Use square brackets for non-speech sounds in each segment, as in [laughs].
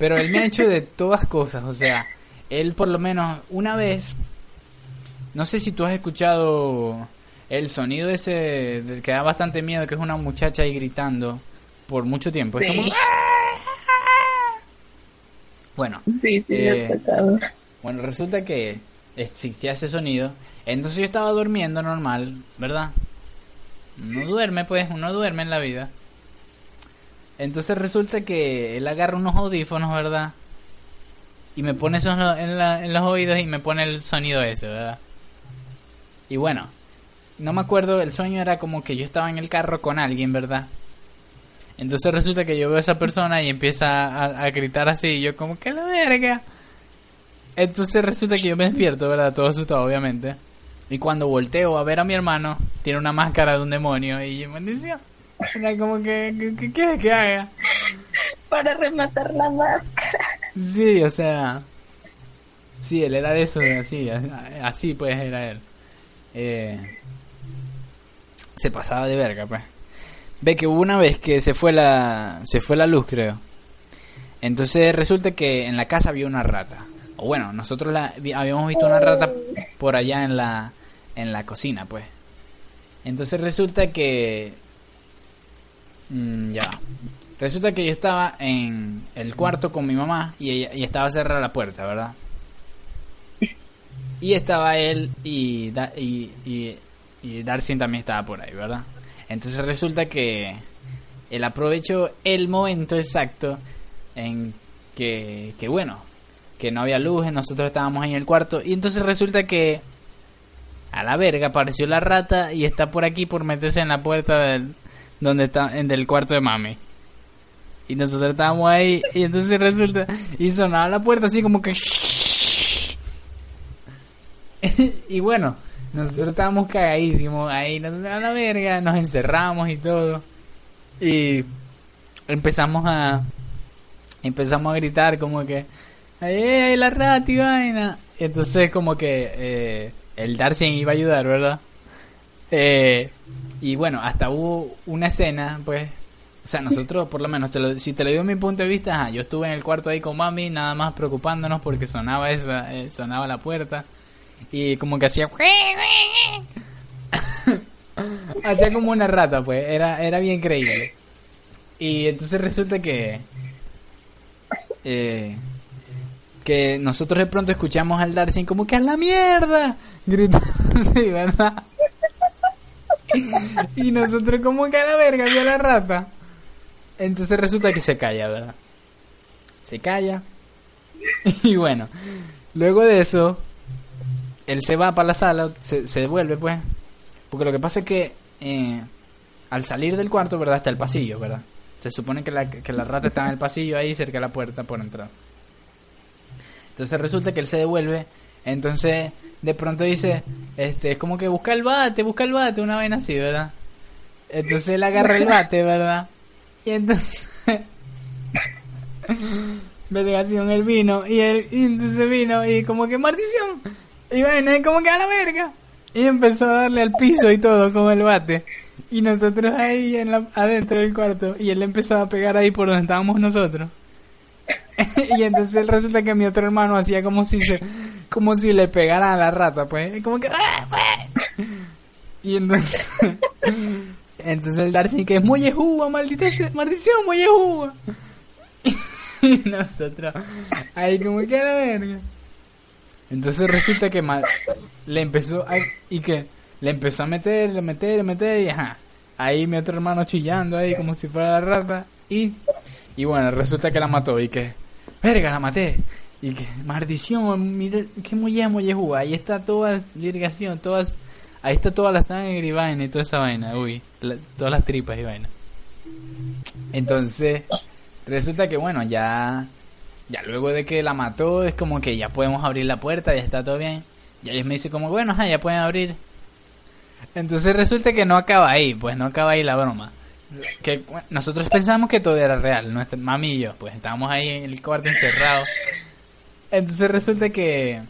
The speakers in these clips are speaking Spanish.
Pero él me ha hecho de todas cosas, o sea, él por lo menos una vez, no sé si tú has escuchado el sonido ese del que da bastante miedo, que es una muchacha ahí gritando por mucho tiempo. Es como... Bueno, Sí, sí, eh, bueno, resulta que existía ese sonido. Entonces yo estaba durmiendo normal, ¿verdad? Uno duerme, pues, uno duerme en la vida. Entonces resulta que él agarra unos audífonos, ¿verdad? Y me pone esos en, la- en los oídos y me pone el sonido ese, ¿verdad? Y bueno, no me acuerdo, el sueño era como que yo estaba en el carro con alguien, ¿verdad? Entonces resulta que yo veo a esa persona y empieza a, gritar así, y yo como que la verga. Entonces resulta que yo me despierto, ¿verdad? Todo asustado, obviamente. Y cuando volteo a ver a mi hermano, tiene una máscara de un demonio y yo, maldición. [laughs] Era como que, ¿qué, quieres que haga? Para rematar la máscara. Sí, o sea... Sí, él era de eso, así, así pues era él. Eh, se pasaba de verga, pues. Ve que hubo una vez que se fue la, se fue la luz, creo. Entonces resulta que en la casa había una rata. O bueno, nosotros la, habíamos visto una rata por allá en la, en la cocina, pues. Entonces resulta que... mm, ya. Resulta que yo estaba en el cuarto con mi mamá y, ella, y estaba cerrada la puerta, ¿verdad? Y estaba él y, y, y, Darcy también estaba por ahí, ¿verdad? Entonces resulta que él aprovechó el momento exacto en que, que bueno, que no había luz, y nosotros estábamos en el cuarto y entonces resulta que a la verga apareció la rata y está por aquí por meterse en la puerta del donde está en del cuarto de mami. Y nosotros estábamos ahí y entonces resulta y sonaba la puerta así como que [laughs] y bueno, nosotros estábamos cagadísimos ahí, nosotros a la verga, nos encerramos y todo. Y empezamos a empezamos a gritar como que ¡Ay, ay, la rata y vaina! Y entonces como que eh, el Darcy iba a ayudar, ¿verdad? Eh, y bueno, hasta hubo una escena, pues, o sea, nosotros por lo menos, te lo- si te lo digo mi punto de vista, ajá, yo estuve en el cuarto ahí con mami, nada más preocupándonos porque sonaba esa, eh, sonaba la puerta y como que hacía [laughs] hacía como una rata, pues, era, era bien creíble. Y entonces resulta que eh, que nosotros de pronto escuchamos al Darcy como que a la mierda gritando [laughs] sí, ¿verdad? [laughs] y nosotros como que a la verga vio la rata. Entonces resulta que se calla ¿verdad? se calla. [laughs] Y bueno luego de eso él se va para la sala se, se devuelve pues. Porque lo que pasa es que eh, al salir del cuarto verdad está el pasillo verdad se supone que la, que la rata está en el pasillo ahí cerca de la puerta por entrar. Entonces resulta que él se devuelve. Entonces, de pronto dice, este, es como que busca el bate, busca el bate, una vaina así, ¿verdad? Entonces él agarra el bate, ¿verdad? Y entonces, [laughs] vergación, él vino, y él, y entonces vino, y como que maldición, y y como que a la verga. Y empezó a darle al piso y todo con el bate. Y nosotros ahí en la, adentro del cuarto, y él empezó a pegar ahí por donde estábamos nosotros. [laughs] y entonces resulta que mi otro hermano hacía como si se como si le pegara a la rata pues como que ¡ah, pues! y entonces [laughs] entonces el Darcy que es ejúa maldita maldición ejúa [laughs] y nosotros ahí como que a la verga entonces resulta que ma- le empezó a, y que le empezó a meter le meter meter y ajá ahí mi otro hermano chillando ahí como si fuera la rata y y bueno, resulta que la mató y que, verga, la maté. Y que, maldición, mira, que muy muy yehú. Ahí está toda la irrigación, todas, ahí está toda la sangre y vaina y toda esa vaina, uy, la- todas las tripas y vaina. Entonces, resulta que bueno, ya, ya luego de que la mató, es como que ya podemos abrir la puerta, ya está todo bien. Y ellos me dicen como, bueno, ajá, ya pueden abrir. Entonces resulta que no acaba ahí, pues no acaba ahí la broma que nosotros pensamos que todo era real, nuestra mami yo, pues estábamos ahí en el cuarto encerrados. Entonces resulta que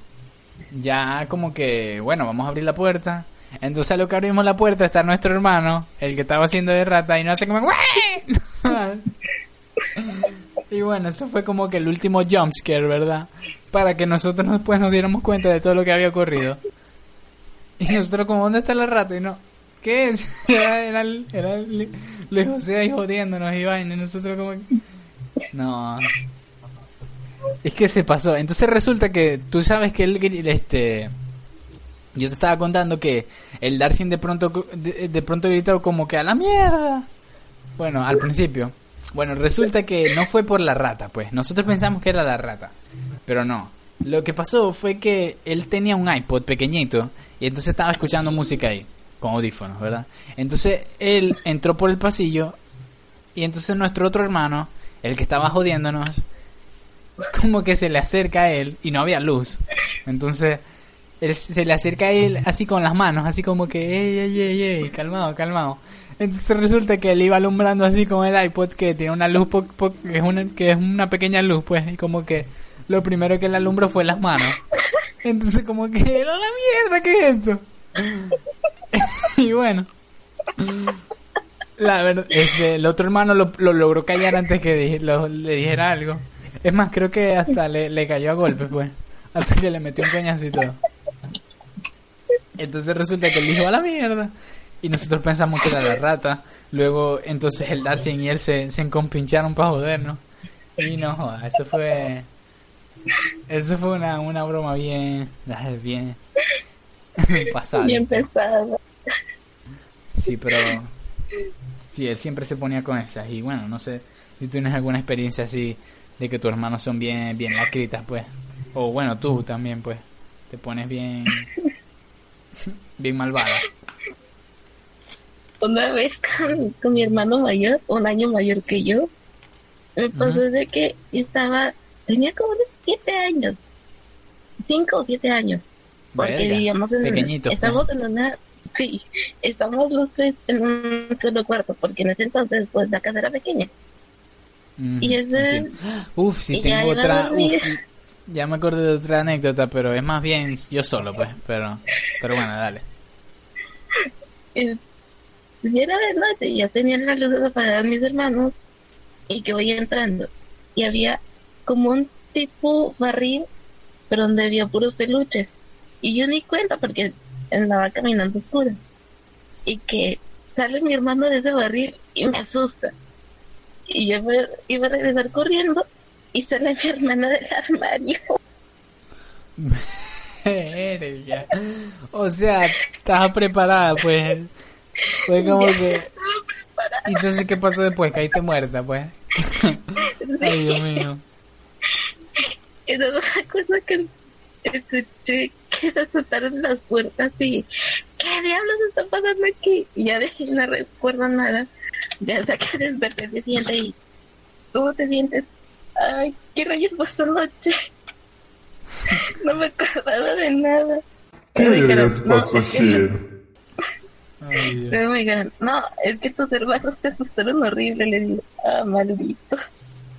ya como que, bueno, vamos a abrir la puerta. Entonces a lo que abrimos la puerta está nuestro hermano, el que estaba haciendo de rata, y no hace como... [laughs] Y bueno, eso fue como que el último jumpscare, ¿verdad? Para que nosotros después nos diéramos cuenta de todo lo que había ocurrido. Y nosotros como, ¿dónde está la rata? Y no, ¿qué es? [laughs] Era, era, era Luis José ahí jodiéndonos vaina. Y nosotros como No. Es que se pasó. Entonces resulta que tú sabes que él, este... Yo te estaba contando que el Darcy de pronto, de pronto gritó como que a la mierda. Bueno, al principio. Bueno, resulta que no fue por la rata, pues. Nosotros pensamos que era la rata, pero no. Lo que pasó fue que él tenía un iPod pequeñito y entonces estaba escuchando música ahí, con audífonos, ¿verdad? Entonces él entró por el pasillo y entonces nuestro otro hermano, el que estaba jodiéndonos, [laughs] como que se le acerca a él y no había luz. Entonces él se le acerca a él así con las manos, así como que, ey, ey, ey, ey, calmado, calmado. Entonces resulta que él iba alumbrando así con el iPod que tiene una luz que es una que es una pequeña luz pues y como que lo primero que le alumbró fue las manos. Entonces como que la mierda qué es esto. [laughs] y bueno. La verdad, este, el otro hermano lo, logró callar antes que le dijera algo. Es más, creo que hasta le, le cayó a golpes, pues. Hasta que le metió un coñazo y todo. Entonces resulta que él dijo a la mierda. Y nosotros pensamos que era la rata. Luego, entonces el Darcy y él se, se encompincharon para jodernos. Y no joda, eso fue. Eso fue una, una broma bien. Bien. [laughs] pasada. Bien pesada. Sí, pero. Sí, él siempre se ponía con esas. Y bueno, no sé si tú tienes alguna experiencia así de que tus hermanos son bien, bien lacritas, pues. O bueno, tú también, pues. Te pones bien. [laughs] bien malvada una vez con, mi hermano mayor, un año mayor que yo, me pasó de que estaba, tenía como de siete años, cinco o siete años, porque vivíamos en, Pequeñito, estamos en una, sí, estamos los tres en un solo cuarto, porque en ese entonces pues la casa era pequeña. Y ese, uf, si tengo otra, uf, ya me acordé de otra anécdota, pero es más bien yo solo, pues, pero, pero bueno, dale. Y era de noche, ya tenían las luces apagadas mis hermanos y que voy entrando. Y había como un tipo barril, pero donde había puros peluches. Y yo ni cuenta porque andaba caminando oscuras. Y que sale mi hermano de ese barril y me asusta. Y yo iba a regresar corriendo y sale mi hermana del armario. o sea, estaba preparada, pues. Fue como que... ¿Y entonces qué pasó después? Caíste muerta, pues. Ay, Dios mío. Esa es una cosa que escuché que se azotaron las puertas y ¿qué diablos está pasando aquí? Y ya dejé, no recuerdo nada. Ya saqué desperté te sientes y tú te sientes, ay, ¿qué rayos pasó noche? No me acordaba de nada. ¿Qué rayos pasó ayer? no, es que tus hermanos te asustaron horrible. Le digo, ah, maldito.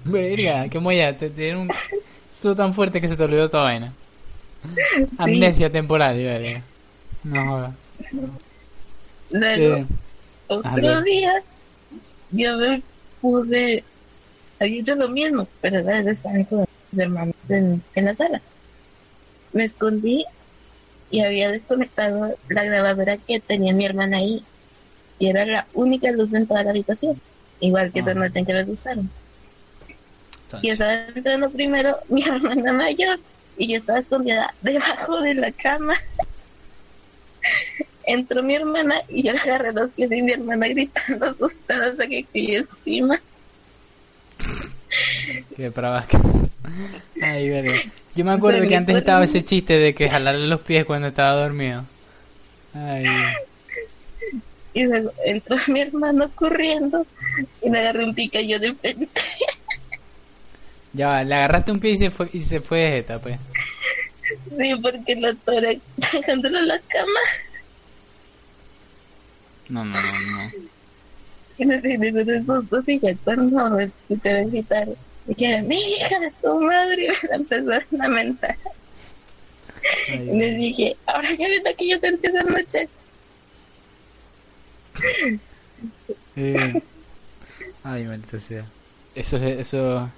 Verga, qué moya, te dieron un susto tan fuerte que se te olvidó toda vaina. Amnesia temporal, verga. No joda. Luego, eh, otro día, yo me pude. Había hecho lo mismo, pero estaba con mis hermanos en, en la sala. Me escondí y había desconectado la grabadora que tenía mi hermana ahí. Y era la única luz en toda la habitación. Igual que noche en que me gustaron. Y estaba entrando primero [laughs] mi hermana mayor y yo estaba escondida debajo de la cama. Entró mi hermana y yo le agarré los pies y mi hermana gritando asustada hasta que caí encima. Qué bravas Ay, Yo me acuerdo que antes estaba ese chiste de que jalarle los pies cuando estaba dormido. Ay. Y luego entró mi hermano corriendo y me agarré un pica yo de frente. Ya le agarraste un pie y se fue, y se fue de jeta, pues. Sí, porque la tora [laughs] dejándolo en la cama. No, no, no, no. Y me tiene de susto y ya cuando me escucharon gritar, me dije, mi hija de tu madre, y [laughs] me empezó a lamentar. y le dije, ahora ya ves que yo te entiendo noche. Eh. Ay, maldita sea. Eso, eso,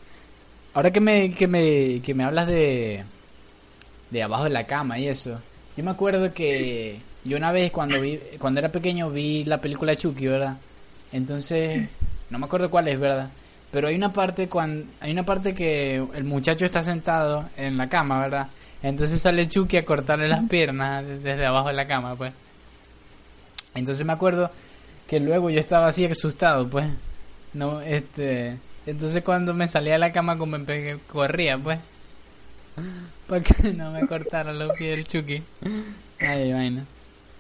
ahora que me, que me, que me hablas de, de abajo de la cama y eso, yo me acuerdo que yo una vez cuando vi, cuando era pequeño vi la película Chucky, ¿verdad? Entonces, no me acuerdo cuál es, ¿verdad? Pero hay una parte cuando hay una parte que el muchacho está sentado en la cama, ¿verdad? Entonces sale Chucky a cortarle las piernas desde abajo de la cama, pues. Entonces me acuerdo que luego yo estaba así asustado, pues. No, este, entonces cuando me salía de la cama como me corría, pues. Para que no me cortara los pies del Chucky. Ay, vaina.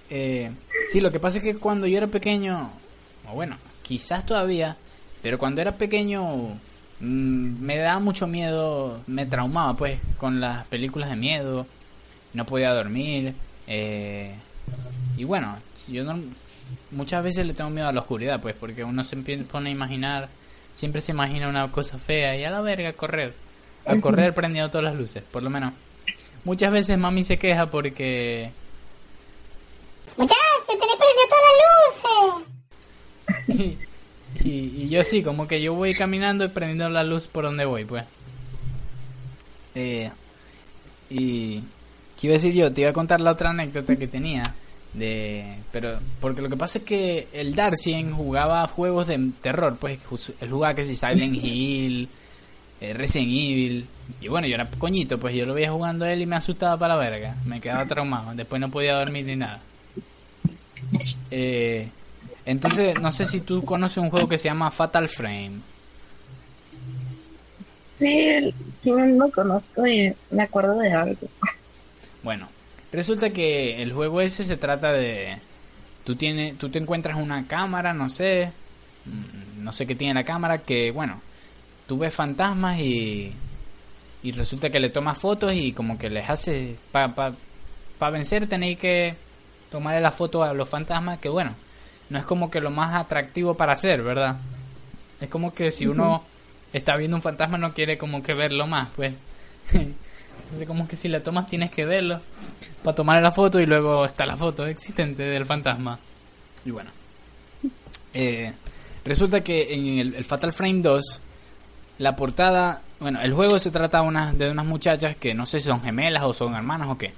Eh, sí, lo que pasa es que cuando yo era pequeño, o bueno, quizás todavía, pero cuando era pequeño mm, me daba mucho miedo, me traumaba pues con las películas de miedo, no podía dormir, eh, y bueno, yo no, muchas veces le tengo miedo a la oscuridad pues porque uno se pone a imaginar, siempre se imagina una cosa fea y a la verga a correr, a correr prendiendo todas las luces, por lo menos. Muchas veces mami se queja porque Muchachos, tenés prendido todas las luces. [laughs] y, y, yo sí, como que yo voy caminando y prendiendo la luz por donde voy, pues. Eh, y... ¿Qué iba a decir yo? Te iba a contar la otra anécdota que tenía. De, pero porque lo que pasa es que el Darcien jugaba juegos de terror, pues él jugaba que si Silent [laughs] Hill, eh, Resident Evil, y bueno, yo era coñito, pues yo lo veía jugando a él y me asustaba para la verga, me quedaba traumado, después no podía dormir ni nada. Eh, entonces, no sé si tú conoces un juego que se llama Fatal Frame. Sí, sí lo conozco y me acuerdo de algo. Bueno, resulta que el juego ese se trata de... Tú, tienes, tú te encuentras una cámara, no sé, mm, no sé qué tiene la cámara, que bueno, tú ves fantasmas y, y resulta que le tomas fotos y como que les hace... Para pa, vencer tenéis que tomarle la foto a los fantasmas, que bueno, no es como que lo más atractivo para hacer, ¿verdad? Es como que si uno está viendo un fantasma no quiere como que verlo más, pues. [laughs] Entonces como que si la tomas tienes que verlo para tomar la foto y luego está la foto existente del fantasma. Y bueno. Eh, resulta que en el, Fatal Frame 2, la portada, bueno, el juego se trata de unas, de unas muchachas que no sé si son gemelas o son hermanas o qué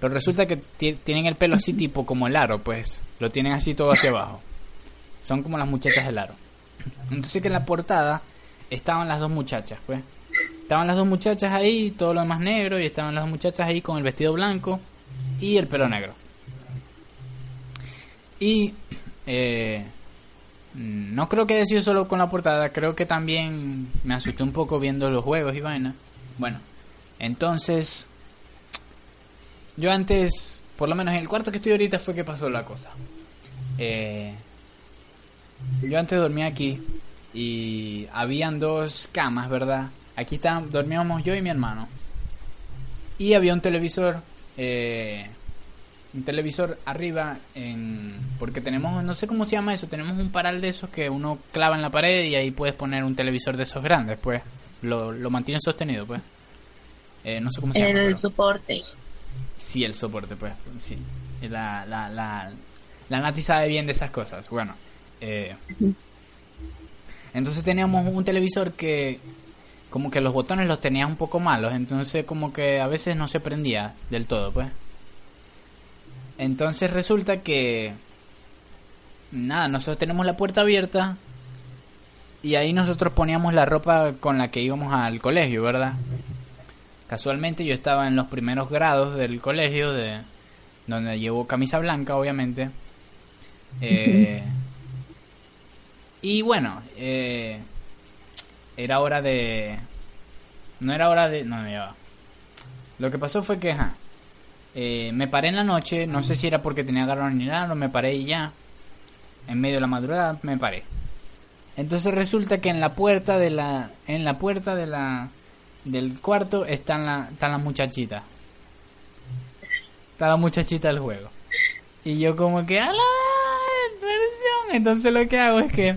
pero resulta que tienen el pelo así tipo como el aro, pues. Lo tienen así todo hacia abajo. Son como las muchachas del aro. Entonces que en la portada estaban las dos muchachas, pues. Estaban las dos muchachas ahí, todo lo demás negro, y estaban las dos muchachas ahí con el vestido blanco y el pelo negro. Y eh, no creo que sido solo con la portada, creo que también me asusté un poco viendo los juegos y vaina. Bueno, entonces yo antes, por lo menos en el cuarto que estoy ahorita fue que pasó la cosa. Eh, yo antes dormía aquí y habían dos camas, ¿verdad? Aquí está, dormíamos yo y mi hermano. Y había un televisor, eh, un televisor arriba en... Porque tenemos, no sé cómo se llama eso, tenemos un paral de esos que uno clava en la pared y ahí puedes poner un televisor de esos grandes, pues. Lo, lo mantiene sostenido, pues. Eh, no sé cómo se llama. El soporte. Sí, el soporte, pues. Sí. La, la, la, la Nati sabe bien de esas cosas. Bueno. Eh, entonces teníamos un televisor que como que los botones los tenías un poco malos, entonces como que a veces no se prendía del todo, pues. Entonces resulta que nada, nosotros tenemos la puerta abierta y ahí nosotros poníamos la ropa con la que íbamos al colegio, ¿verdad? Casualmente yo estaba en los primeros grados del colegio, de donde llevo camisa blanca, obviamente. [laughs] Eh, y bueno, eh, era hora de... No era hora de... No, no, Lo que pasó fue que, eh, me paré en la noche, no sé si era porque tenía garrón ni nada, no me paré y ya. En medio de la madrugada me paré. Entonces resulta que en la puerta de la... En la puerta de la del cuarto están, la, están las muchachitas. Está la muchachita del juego. Y yo como que, ¡a la versión! Entonces lo que hago es que,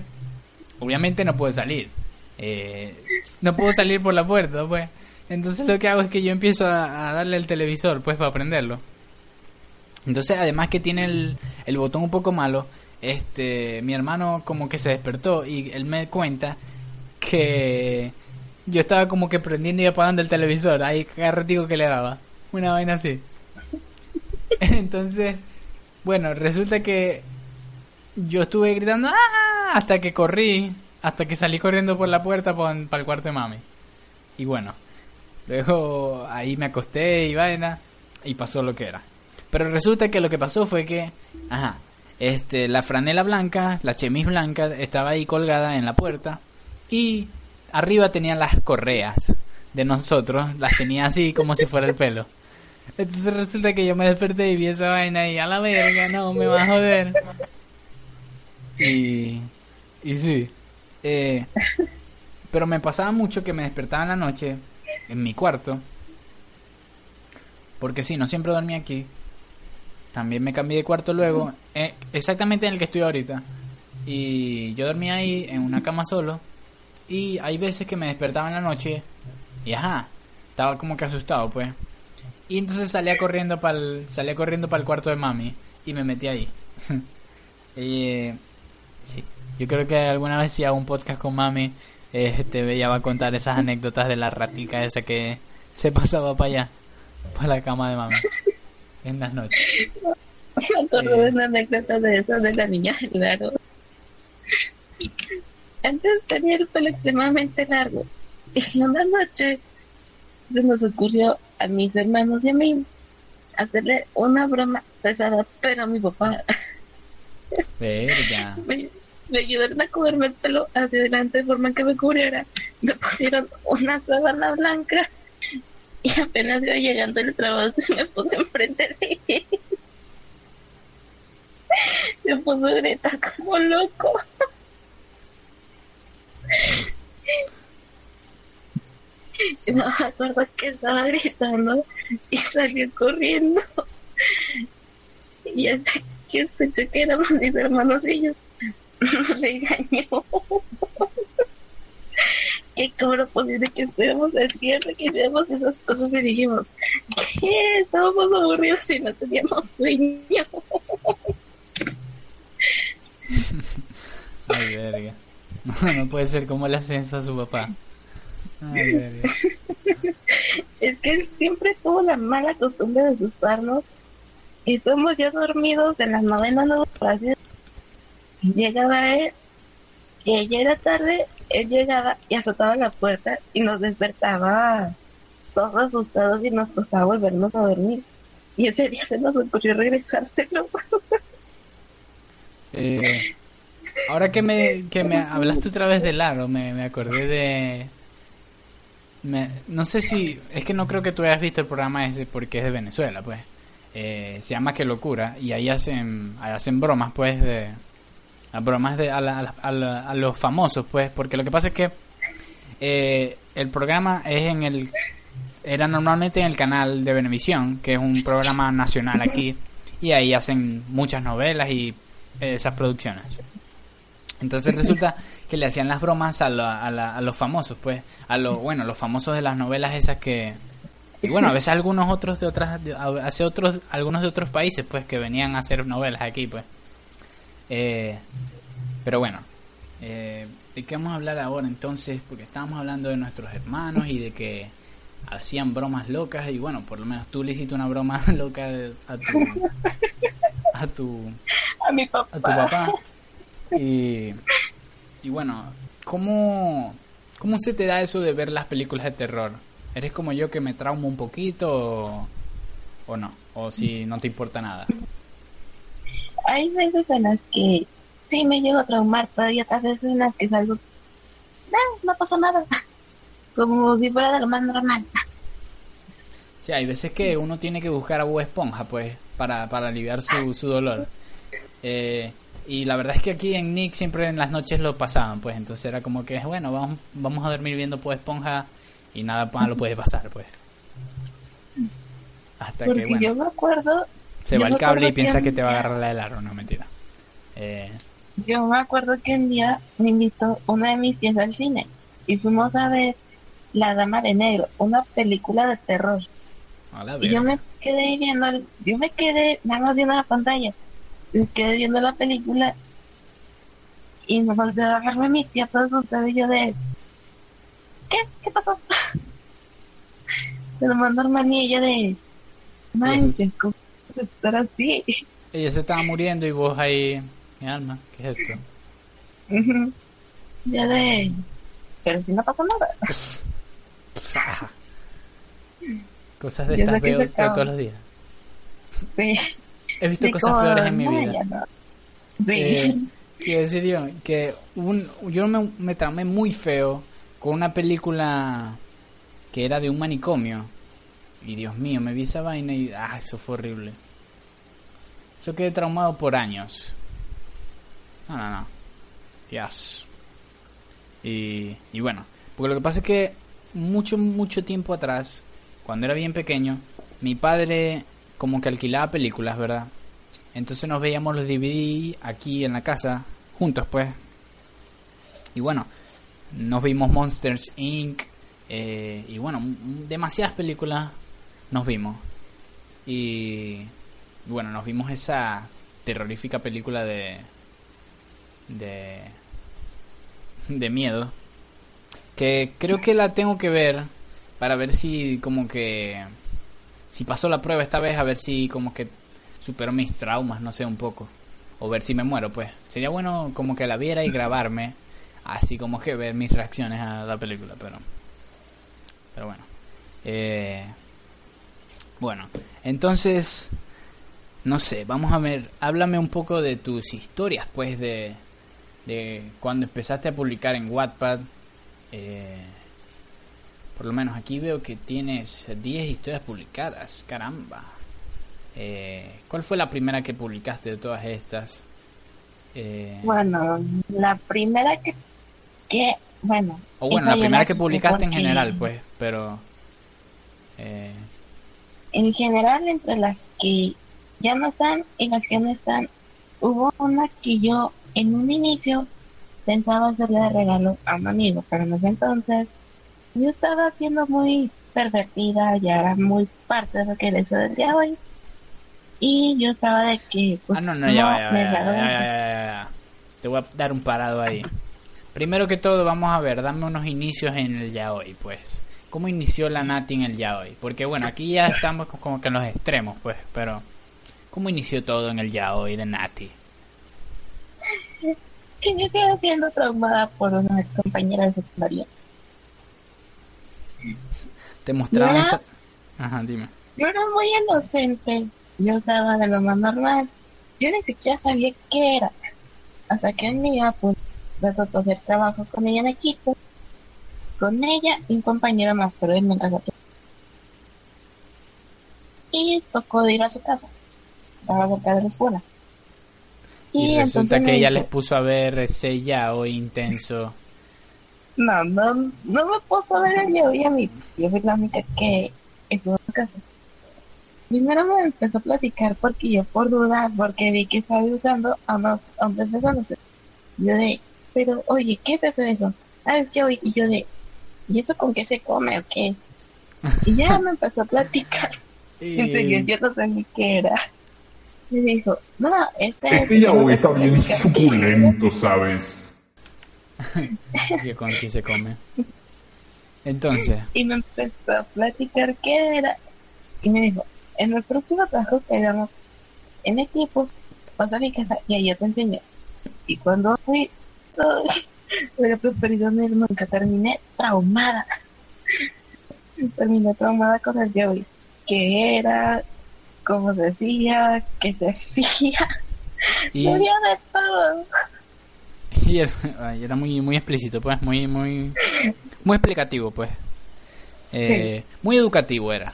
obviamente no puedo salir. Eh, no puedo salir por la puerta, pues. Entonces lo que hago es que yo empiezo a, darle el televisor, pues, para prenderlo. Entonces, además que tiene el, el botón un poco malo, este, mi hermano como que se despertó y él me cuenta que yo estaba como que prendiendo y apagando el televisor, ahí cada que le daba, una vaina así. [laughs] Entonces, bueno, resulta que yo estuve gritando ¡Ah! hasta que corrí, hasta que salí corriendo por la puerta para el cuarto de mami. Y bueno, luego ahí me acosté y vaina y pasó lo que era. Pero resulta que lo que pasó fue que, ajá, este, la franela blanca, la chemis blanca, estaba ahí colgada en la puerta y arriba tenían las correas de nosotros, las tenía así como si fuera el pelo. Entonces resulta que yo me desperté y vi esa vaina y a la verga, no, me va a joder. Y, y sí. Eh, pero me pasaba mucho que me despertaba en la noche en mi cuarto. Porque sí, no siempre dormía aquí. También me cambié de cuarto luego, eh, exactamente en el que estoy ahorita. Y yo dormía ahí en una cama solo. Y hay veces que me despertaba en la noche y ajá, estaba como que asustado, pues. Y entonces salía corriendo para salía corriendo para el cuarto de mami y me metí ahí. [laughs] y, sí, yo creo que alguna vez si hago un podcast con mami, este ella va a contar esas anécdotas de la ratica esa que se pasaba para allá, para la cama de mami [laughs] en las noches. Me acuerdo de una anécdota de eso de la niña claro. Antes tenía el pelo extremadamente largo [laughs] y una noche se nos ocurrió a mis hermanos y a mí hacerle una broma pesada, pero a mi papá. Verga. [laughs] Me, me, ayudaron a cubrirme el pelo hacia adelante de forma que me cubriera. Me pusieron una sábana blanca y apenas iba llegando el trabajo [laughs] me puse enfrente de él. Se puso a gritar como loco. No me acuerdo que estaba gritando y salió corriendo. Y hasta que escuché que éramos mis hermanos y ellos [laughs] nos regañó. ¿Qué cómo posible que estuviéramos despiertos, que hiciéramos esas cosas y dijimos, ¿qué? Estábamos aburridos y no teníamos sueño. [laughs] Ay, verga. No, [laughs] no puede ser como le hacen eso a su papá. [laughs] es que él siempre tuvo la mala costumbre de asustarnos. Y estamos ya dormidos en las novenas noches. Llegaba él, y ya era tarde, él llegaba y azotaba la puerta y nos despertaba todos asustados y nos costaba volvernos a dormir. Y ese día se nos ocurrió regresárselo. [laughs] eh, ahora que me, que me hablaste otra vez de Laro, me, me acordé de no sé si. Es que no creo que tú hayas visto el programa ese porque es de Venezuela, pues. Eh, se llama Qué locura. Y ahí hacen, hacen bromas, pues, de. A bromas de, a, a, los famosos, pues. Porque lo que pasa es que. Eh, el programa es en el. Era normalmente en el canal de Venevisión, que es un programa nacional aquí. Y ahí hacen muchas novelas y esas producciones. Entonces [laughs] resulta que le hacían las bromas a, a, los famosos, pues, a los, bueno, los famosos de las novelas esas que, y bueno, a veces algunos otros de otras, hace otros, algunos de otros países, pues, que venían a hacer novelas aquí, pues. Eh, pero bueno, eh, ¿de qué vamos a hablar ahora entonces? Porque estábamos hablando de nuestros hermanos y de que hacían bromas locas y bueno, por lo menos tú le hiciste una broma [laughs] loca a tu a tu a mi papá. A tu papá. Y, y bueno, ¿cómo, ¿cómo se te da eso de ver las películas de terror? ¿Eres como yo que me traumo un poquito o, no? ¿O si no te importa nada? Hay veces en las que sí me llego a traumar, pero hay otras veces en las que salgo, no, no pasó nada. [laughs] Como si fuera de lo más normal. Sí, hay veces que uno tiene que buscar a Bob Esponja, pues, para, para aliviar su, su dolor. Eh, y la verdad es que aquí en Nick siempre en las noches lo pasaban, pues entonces era como que, bueno, vamos, vamos a dormir viendo pues esponja y nada lo puede pasar, pues. Hasta que, bueno, yo me acuerdo... Se va el cable y piensa que, te va a agarrar la del aro, no, mentira. Eh, yo me acuerdo que un día me invitó una de mis tías al cine y fuimos a ver La Dama de Negro, una película de terror. y yo me quedé viendo, yo me quedé nada más viendo la pantalla me quedé viendo la película y me volvió a agarrarme mi tía todo asustado y yo de ¿qué? ¿Qué pasó? [laughs] Se lo mandó Armani y ella de, manches, ¿cómo estar así? [laughs] Ella se estaba muriendo y vos ahí, mi alma, ¿qué es esto? Ya de, pero si no pasa nada. [laughs] Cosas de estas veo todos los días. Sí. He visto cosas peores en mi vida. Sí. Eh, [laughs] quiero decir yo que un, yo me, me tramé muy feo con una película que era de un manicomio. Y Dios mío, me vi esa vaina y ah, eso fue horrible. Eso quedé traumado por años. No, no, no. Dios. Y, y bueno, porque lo que pasa es que mucho, mucho tiempo atrás, cuando era bien pequeño, mi padre como que alquilaba películas, ¿verdad? Entonces nos veíamos los DVD aquí en la casa, juntos pues. Y bueno, nos vimos Monsters Inc. Eh, y bueno, demasiadas películas nos vimos. Y bueno, nos vimos esa terrorífica película de... de... de miedo. Que creo que la tengo que ver para ver si como que... si pasó la prueba esta vez, a ver si como que supero mis traumas, no sé, un poco. O ver si me muero, pues. Sería bueno como que la viera y grabarme. Así como que ver mis reacciones a la película, pero... Pero bueno. Eh, bueno, entonces... No sé, vamos a ver, háblame un poco de tus historias, pues, de, de cuando empezaste a publicar en Wattpad. Eh, por lo menos aquí veo que tienes 10 historias publicadas, caramba. Eh, ¿Cuál fue la primera que publicaste de todas estas? Eh, bueno, la primera que, que bueno. O bueno, la primera que publicaste en general, pues, pero... Eh... En general, entre las que ya no están y las que no están, hubo una que yo en un inicio pensaba hacerle de regalo a un amigo, pero en ese entonces yo estaba siendo muy pervertida, ya era muy parte de lo que era eso del día de hoy y yo estaba de que... Pues, ah, no, no, ya, ya, ya, Te voy a dar un parado ahí. Primero que todo, vamos a ver, dame unos inicios en el yaoi, pues. ¿Cómo inició la Nati en el yaoi? Porque bueno, aquí ya estamos como que en los extremos, pues, pero... ¿Cómo inició todo en el yaoi de Nati? [laughs] Inicié siendo traumada por una compañera de secundaria. ¿Te mostraban esa...? Ajá, dime. Yo era muy inocente yo estaba de lo más normal. Yo ni siquiera sabía qué era. Hasta que un día, pues, me tocó hacer trabajo con ella en equipo. Con ella y un compañero más, pero él nunca sabía. Y tocó de ir a su casa. Estaba cerca de la escuela. Y, resulta que ella les puso a ver yao intenso. No, no, no me puso a ver el yao y a mí. Yo fui la única que estuvo en casa primero me empezó a platicar porque yo por duda, porque vi que estaba dibujando a unos hombres besándose. Yo de, pero oye, ¿qué es eso de eso? Ah, es hoy, y yo de, ¿y eso con qué se come o qué es? Y ya me empezó a platicar. [laughs] [laughs] Y yo no sabía qué era. Y dijo, no, este, este ya hoy está bien suculento, ¿sabes? [laughs] ¿Y con qué se come? Entonces. Y me empezó a platicar qué era. Y me dijo, en el próximo trabajo que hagamos en equipo, vas a mi casa y ahí te enseñé. Y cuando fui, hubiera preferido no nunca, terminé traumada. [laughs] terminé traumada con el hoy. ¿Qué era? ¿Cómo se decía? ¿Qué se hacía? Y... [laughs] de todo. [laughs] Y era, muy muy explícito, pues, muy muy muy explicativo, pues. Eh, Muy educativo era.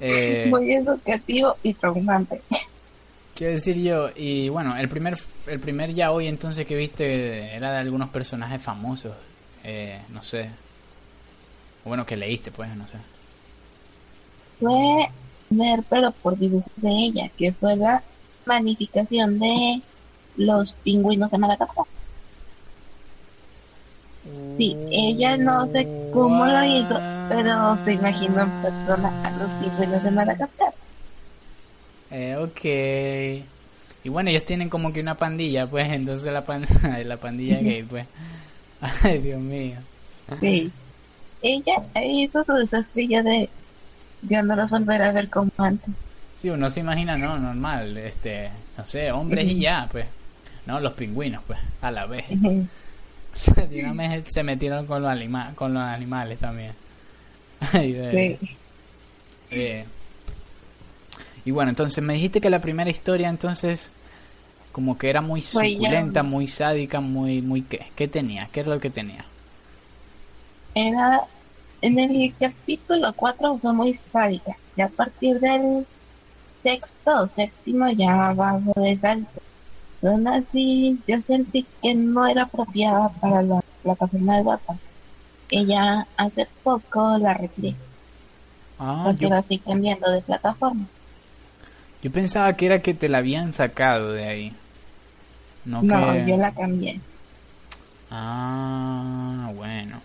Eh, Muy educativo y traumante. Quiero decir yo, y bueno, el primer el primer ya hoy entonces que viste era de algunos personajes famosos, eh, no sé. O bueno, que leíste pues, no sé. Fue ver, pero por dibujos de ella, que fue la magnificación de los pingüinos de Madagascar. Sí, ella no sé cómo lo hizo, pero se imagina en persona a los pingüinos de Madagascar. Eh, ok. Y bueno, ellos tienen como que una pandilla, pues, entonces la, [laughs] la pandilla gay, pues. [laughs] Ay, Dios mío. Sí. Ella hizo su desastre de yo no los volver a ver como antes. Sí, uno se imagina, no, normal, este, no sé, hombres y ya, pues. No, los pingüinos, pues, a la vez. [laughs] Dígame, se metieron con los, anima con los animales también. [laughs] sí. Eh, y bueno, entonces me dijiste que la primera historia entonces como que era muy suculenta, muy sádica, muy muy qué, ¿qué tenía? ¿Qué es lo que tenía? Era en el capítulo 4 fue muy sádica y a partir del sexto o séptimo ya bajo de salto. Aún así yo sentí que no era apropiada para la plataforma de WhatsApp. Ella hace poco la retiré. Ah, porque yo... así cambiando de plataforma. Yo pensaba que era que te la habían sacado de ahí. No, yo la cambié. Ah, bueno.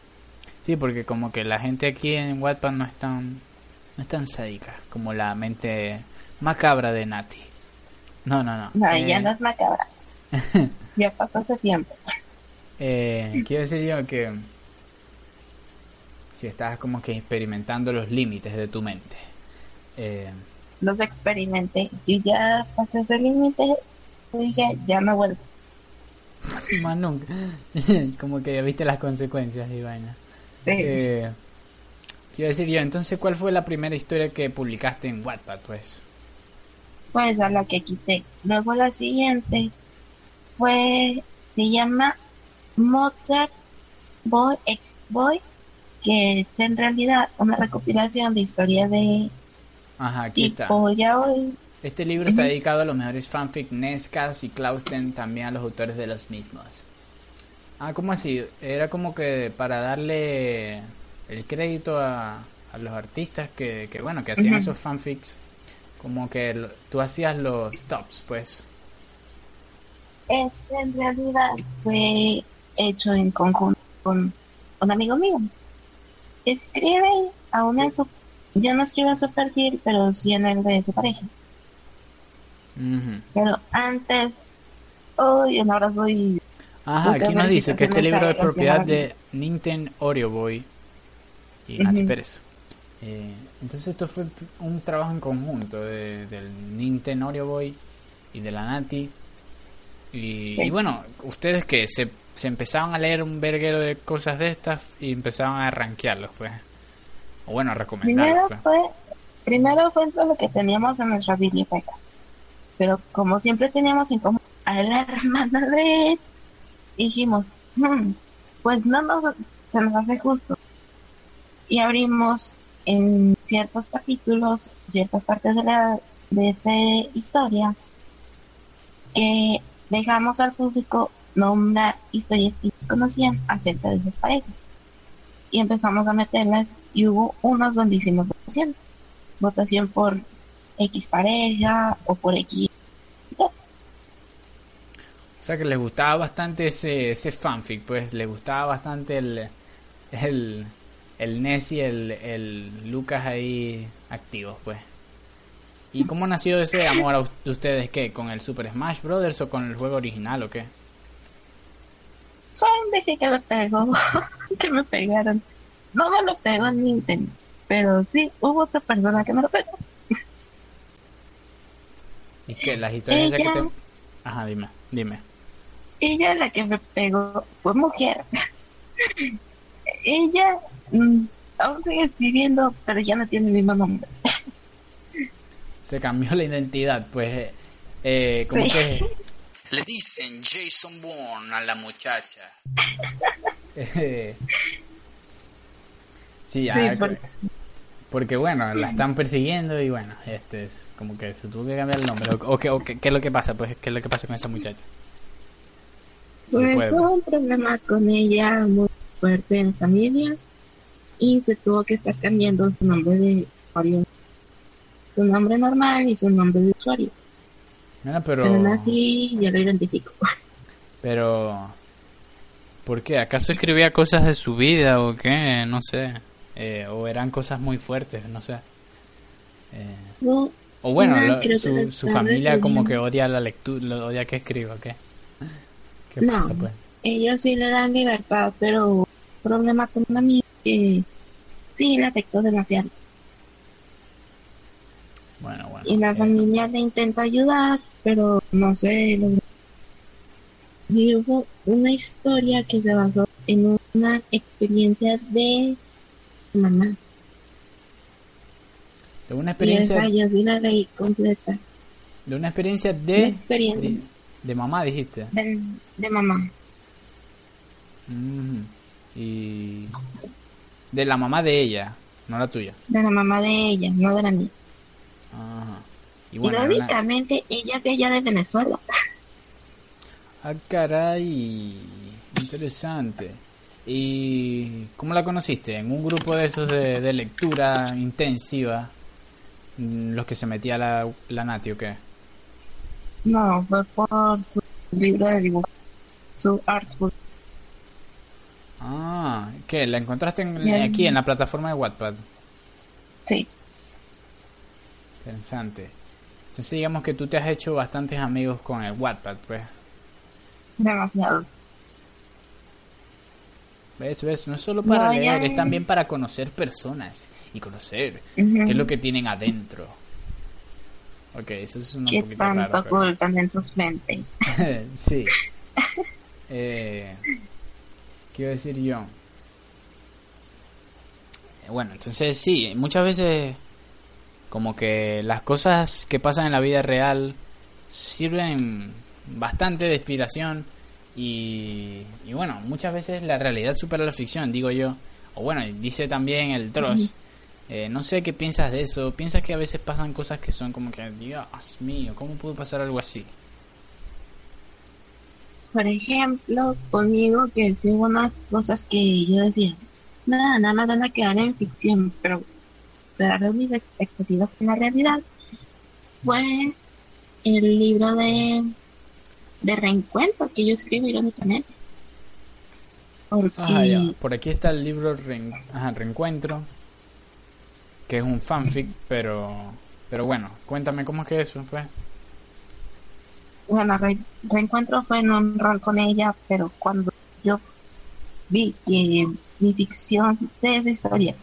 Sí, porque como que la gente aquí en Wattpad no es tan no es tan sádica como la mente macabra de Nati. No, no, no. No, ella eh, no es macabra. [laughs] ya pasó ese tiempo. Eh, quiero decir yo que si estás como que experimentando los límites de tu mente. Eh, los experimenté. y ya pasé ese límite dije, ya no vuelvo. [laughs] Más nunca. [laughs] Como que ya viste las consecuencias y vaina. Sí. Eh, quiero decir yo, entonces, ¿cuál fue la primera historia que publicaste en Wattpad, pues? Pues a la que quité. Luego la siguiente fue, se llama Mozart Boy X Boy, que es en realidad una recopilación de historias de Ajá, aquí está. Este libro está dedicado a los mejores fanfic Nescas y Clausten, también a los autores de los mismos. Ah, ¿cómo así? Era como que para darle el crédito a, a los artistas que, que, bueno, que hacían esos fanfics, como que tú hacías los tops, pues. Es en realidad fue hecho en conjunto con un amigo mío. Escribe a una yo no escribo en su perfil, pero sí en el de su pareja. Pero antes, hoy en ahora soy... Ajá, aquí nos dice que este libro es propiedad de Nintendo Oreo Boy y Nati Pérez. Eh, entonces esto fue un trabajo en conjunto de, del Nintendo Oreo Boy y de la Nati. Y, y bueno, ustedes que se, se empezaban a leer un verguero de cosas de estas y empezaban a rankearlos, pues bueno, recomendar. Primero pues. fue, primero fue lo que teníamos en nuestra biblioteca. Pero como siempre teníamos en común a la hermana de dijimos, hmm, pues no nos, se nos hace justo. Y abrimos en ciertos capítulos, ciertas partes de la de esa historia, que dejamos al público nombrar historias que conocían acerca de esas parejas. Y empezamos a meterlas y hubo unos donde hicimos votación. Votación por X pareja o por X. O sea que les gustaba bastante ese, ese fanfic, pues les gustaba bastante el, el, el Ness y el, el Lucas ahí activos, pues. ¿Y cómo nació ese amor de ustedes? ¿Qué? ¿Con el Super Smash Brothers o con el juego original o qué? Fue un que me pegó, [laughs] que me pegaron. No me lo pegó en Nintendo, pero sí hubo otra persona que me lo pegó. ¿Y qué? Las historias que te... Ajá, dime, dime. Ella la que me pegó fue mujer. [laughs] ella mm, aún sigue escribiendo, pero ya no tiene el mismo nombre. [laughs] Se cambió la identidad, pues. Eh, como que [laughs] le dicen Jason Bourne a la muchacha. Eh, [laughs] Sí, porque... bueno, la están persiguiendo y bueno, este es como que se tuvo que cambiar el nombre. O, qué, es lo que pasa, pues, qué es lo que pasa con esa muchacha. Pues tuvo un problema con ella muy fuerte en familia y se tuvo que estar cambiando su nombre de usuario. Su nombre normal y su nombre de usuario. pero... pero así ya lo identifico. [laughs] Pero... ¿Por qué? ¿Acaso escribía cosas de su vida o qué? No sé. Eh, o eran cosas muy fuertes, no sé. Eh, o bueno, su, familia como que odia la lectura, odia que escriba, ¿qué? ¿Qué pasa, pues? Ellos sí le dan libertad, pero problema con una amiga que sí le afectó demasiado. Bueno, bueno. Y la eh, familia le intenta ayudar, pero no sé. Lo... Y hubo una historia que se basó en una experiencia de mamá. de una experiencia, esa yo sí la leí completa. de una experiencia de, experiencia de, de mamá, dijiste. de, de mamá. Y de la mamá de ella, no la tuya. De la mamá de ella, no de la mía. Ajá. Y bueno, una- Irónicamente, ella es de allá de Venezuela. [laughs] Ah, caray. Interesante. ¿Y cómo la conociste? ¿En un grupo de esos de, de lectura intensiva? Mm, ¿Los que se metía la, la Nati o qué? No, fue por su libro de dibujo, su artbook. Ah, ¿qué? ¿La encontraste en- Bien. aquí en la plataforma de Wattpad? Sí, Interesante. Entonces digamos que tú te has hecho bastantes amigos con el Wattpad, pues. demasiado. ¿Ves? ¿Ves? No es solo para No, leer, ya- es también para conocer personas y conocer qué es lo que tienen adentro. Ok, eso es un ¿Qué poquito tanto raro. pero- ocultan en sus mentes? [laughs] sí. [laughs] Eh, ¿Qué iba a decir yo? Eh, Bueno, entonces sí, muchas veces como que las cosas que pasan en la vida real sirven bastante de inspiración y, y bueno, muchas veces la realidad supera la ficción, digo yo. O bueno, dice también el Dross. Eh, no sé qué piensas de eso. ¿Piensas que a veces pasan cosas que son como que, Dios mío, ¿cómo pudo pasar algo así? Por ejemplo, conmigo que sí hubo unas cosas que yo decía, nada, nada más van a quedar en ficción, pero pegaron mis expectativas en la realidad, fue el libro de, de reencuentro que yo escribí irónicamente. Porque Ajá, ya. Por aquí está el libro Reencuentro, que es un fanfic, pero pero bueno, cuéntame cómo es que eso fue. Bueno, re- reencuentro fue en un rol con ella, pero cuando yo vi que mi ficción de historia,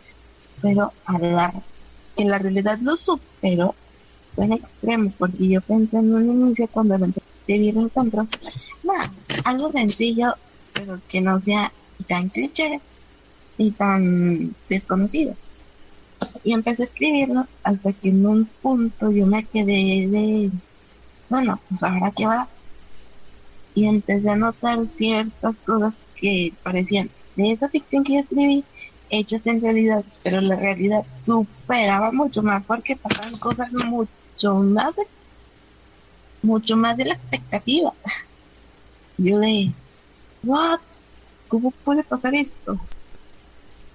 pero a la, que la realidad lo superó, fue en extremo, porque yo pensé en un inicio cuando escribir reencuentro, nada, algo sencillo, pero que no sea tan cliché ni tan desconocido. Y empecé a escribirlo hasta que en un punto yo me quedé de bueno, pues ahora qué va. Y empecé a notar ciertas cosas que parecían de esa ficción que yo escribí, hechas en realidad, pero la realidad superaba mucho más porque pasaban cosas mucho más mucho más de la expectativa. [laughs] Yo de, what? ¿Cómo puede pasar esto?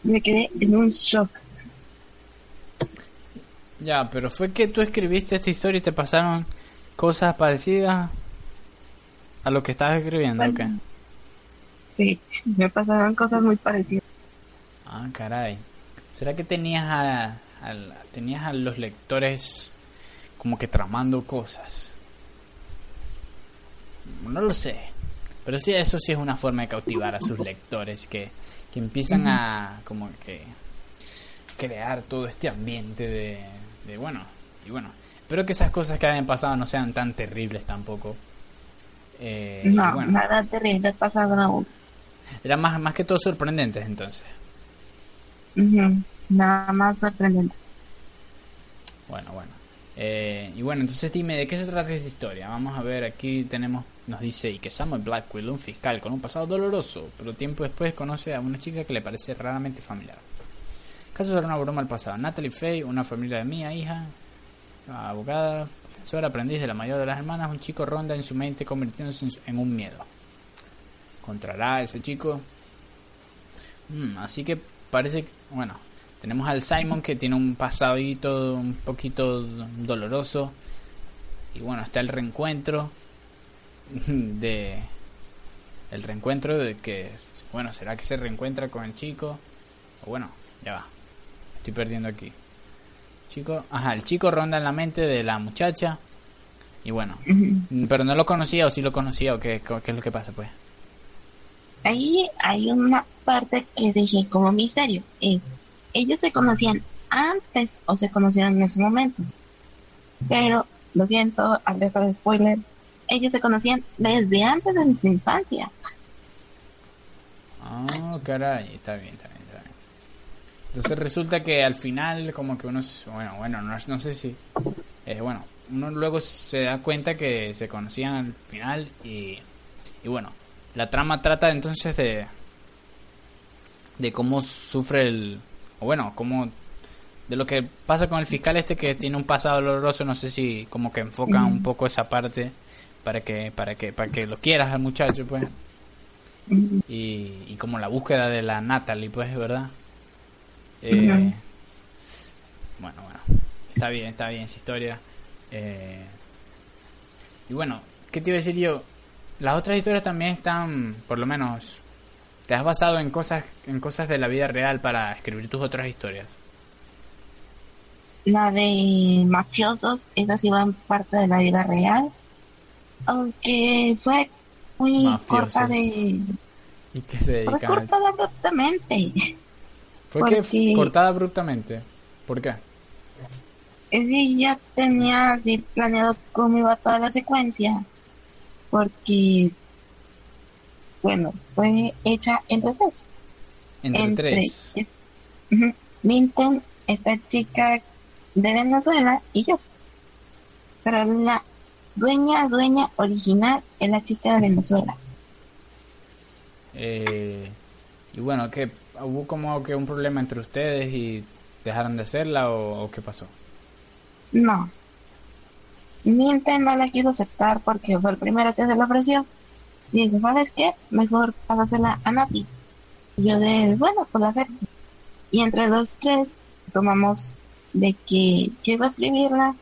Me quedé en un shock. Ya, pero fue que tú escribiste esta historia y te pasaron cosas parecidas a lo que estabas escribiendo, ¿o qué? Sí, me pasaron cosas muy parecidas. Ah, caray. ¿Será que tenías a, tenías a los lectores como que tramando cosas? No lo sé. Pero sí, eso sí es una forma de cautivar a sus lectores que, que empiezan a como que crear todo este ambiente de, de bueno, y bueno, espero que esas cosas que hayan pasado no sean tan terribles tampoco. Eh, No, bueno, nada terrible ha pasado aún. eran más, más que todo sorprendentes entonces. Ujú, Nada más sorprendente. Bueno, bueno. Eh, y bueno, entonces dime, ¿de qué se trata esta historia? Vamos a ver, aquí tenemos, nos dice, y que Samuel Blackwell, un fiscal con un pasado doloroso, pero tiempo después conoce a una chica que le parece raramente familiar. Caso sobre una broma al pasado. Natalie Faye, una familia de mía, hija, abogada, profesora, aprendiz de la mayor de las hermanas, un chico ronda en su mente convirtiéndose en, un miedo. ¿Encontrará a ese chico? Mm, así que parece, bueno, tenemos al Simon que tiene un pasadito un poquito doloroso. Y bueno, está el reencuentro [laughs] de el reencuentro de que bueno, será que se reencuentra con el chico o bueno, ya va. Estoy perdiendo aquí. Chico, ajá, el chico ronda en la mente de la muchacha. Y bueno, pero no lo conocía o sí lo conocía o qué, qué es lo que pasa pues. ahí hay una parte que dejé como misterio. ellos se conocían antes o se conocieron en ese momento. Pero, lo siento, alerta de spoiler, ellos se conocían desde antes de su infancia. Ah, caray, está bien, está bien. Entonces resulta que al final como que uno, bueno, bueno, no, no sé si, eh, bueno, uno luego se da cuenta que se conocían al final y, y bueno, la trama trata entonces de, de cómo sufre el, o bueno, cómo, de lo que pasa con el fiscal este que tiene un pasado doloroso, no sé si como que enfoca un poco esa parte para que, para que, para que lo quieras al muchacho, pues. Y, y como la búsqueda de la Natalie, pues, ¿verdad? Eh, bueno, bueno, está bien, está bien esa historia. Eh, y bueno, ¿qué te iba a decir yo? Las otras historias también están, por lo menos, te has basado en cosas, en cosas de la vida real para escribir tus otras historias. La de mafiosos, esa sí va en parte de la vida real, aunque fue muy corta de... ¿Y qué se dedican? Fue cortada abruptamente. ¿Fue que cortada abruptamente? ¿Por qué? Sí, ya tenía así planeado cómo iba toda la secuencia. Porque, bueno, fue hecha entre tres. Entre, tres. Minton, esta chica de Venezuela y yo. Pero la dueña, dueña original es la chica de Venezuela. Eh, y bueno, que hubo como que un problema entre ustedes y dejaron de hacerla o, qué pasó? No. Minton no la quiso aceptar porque fue el primero que se le ofreció. Y dijo, ¿sabes qué? Mejor hacerla a Nati. Yo de, bueno, pues la acepto. Y entre los tres tomamos de que yo iba a escribirla,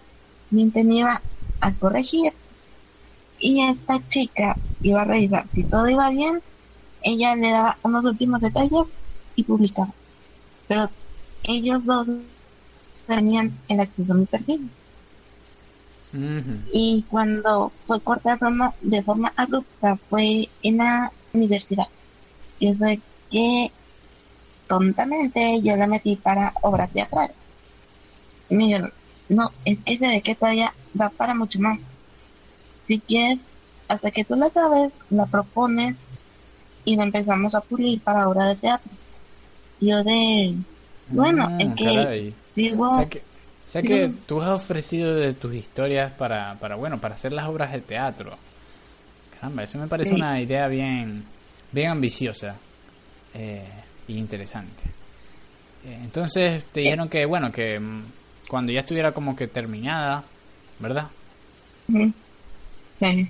Minton iba a corregir y esta chica iba a revisar si todo iba bien, ella le daba unos últimos detalles y publicaba. Pero ellos dos tenían el acceso a mi perfil. Y cuando fue corta de forma, de forma abrupta fue en la universidad. Y fue que tontamente yo la metí para obras teatrales. Miguel, no, es que se ve que todavía da para mucho más. Si quieres, hasta que tú la sabes, la propones y la empezamos a pulir para obra de teatro. Yo de, bueno, ah, es que sigo... O sea que, tú has ofrecido de tus historias para, para, bueno, para hacer las obras de teatro. Caramba, eso me parece una idea bien, bien ambiciosa eh, y interesante. Eh, entonces te dijeron que, bueno, que mm, cuando ya estuviera como que terminada, ¿verdad? Sí.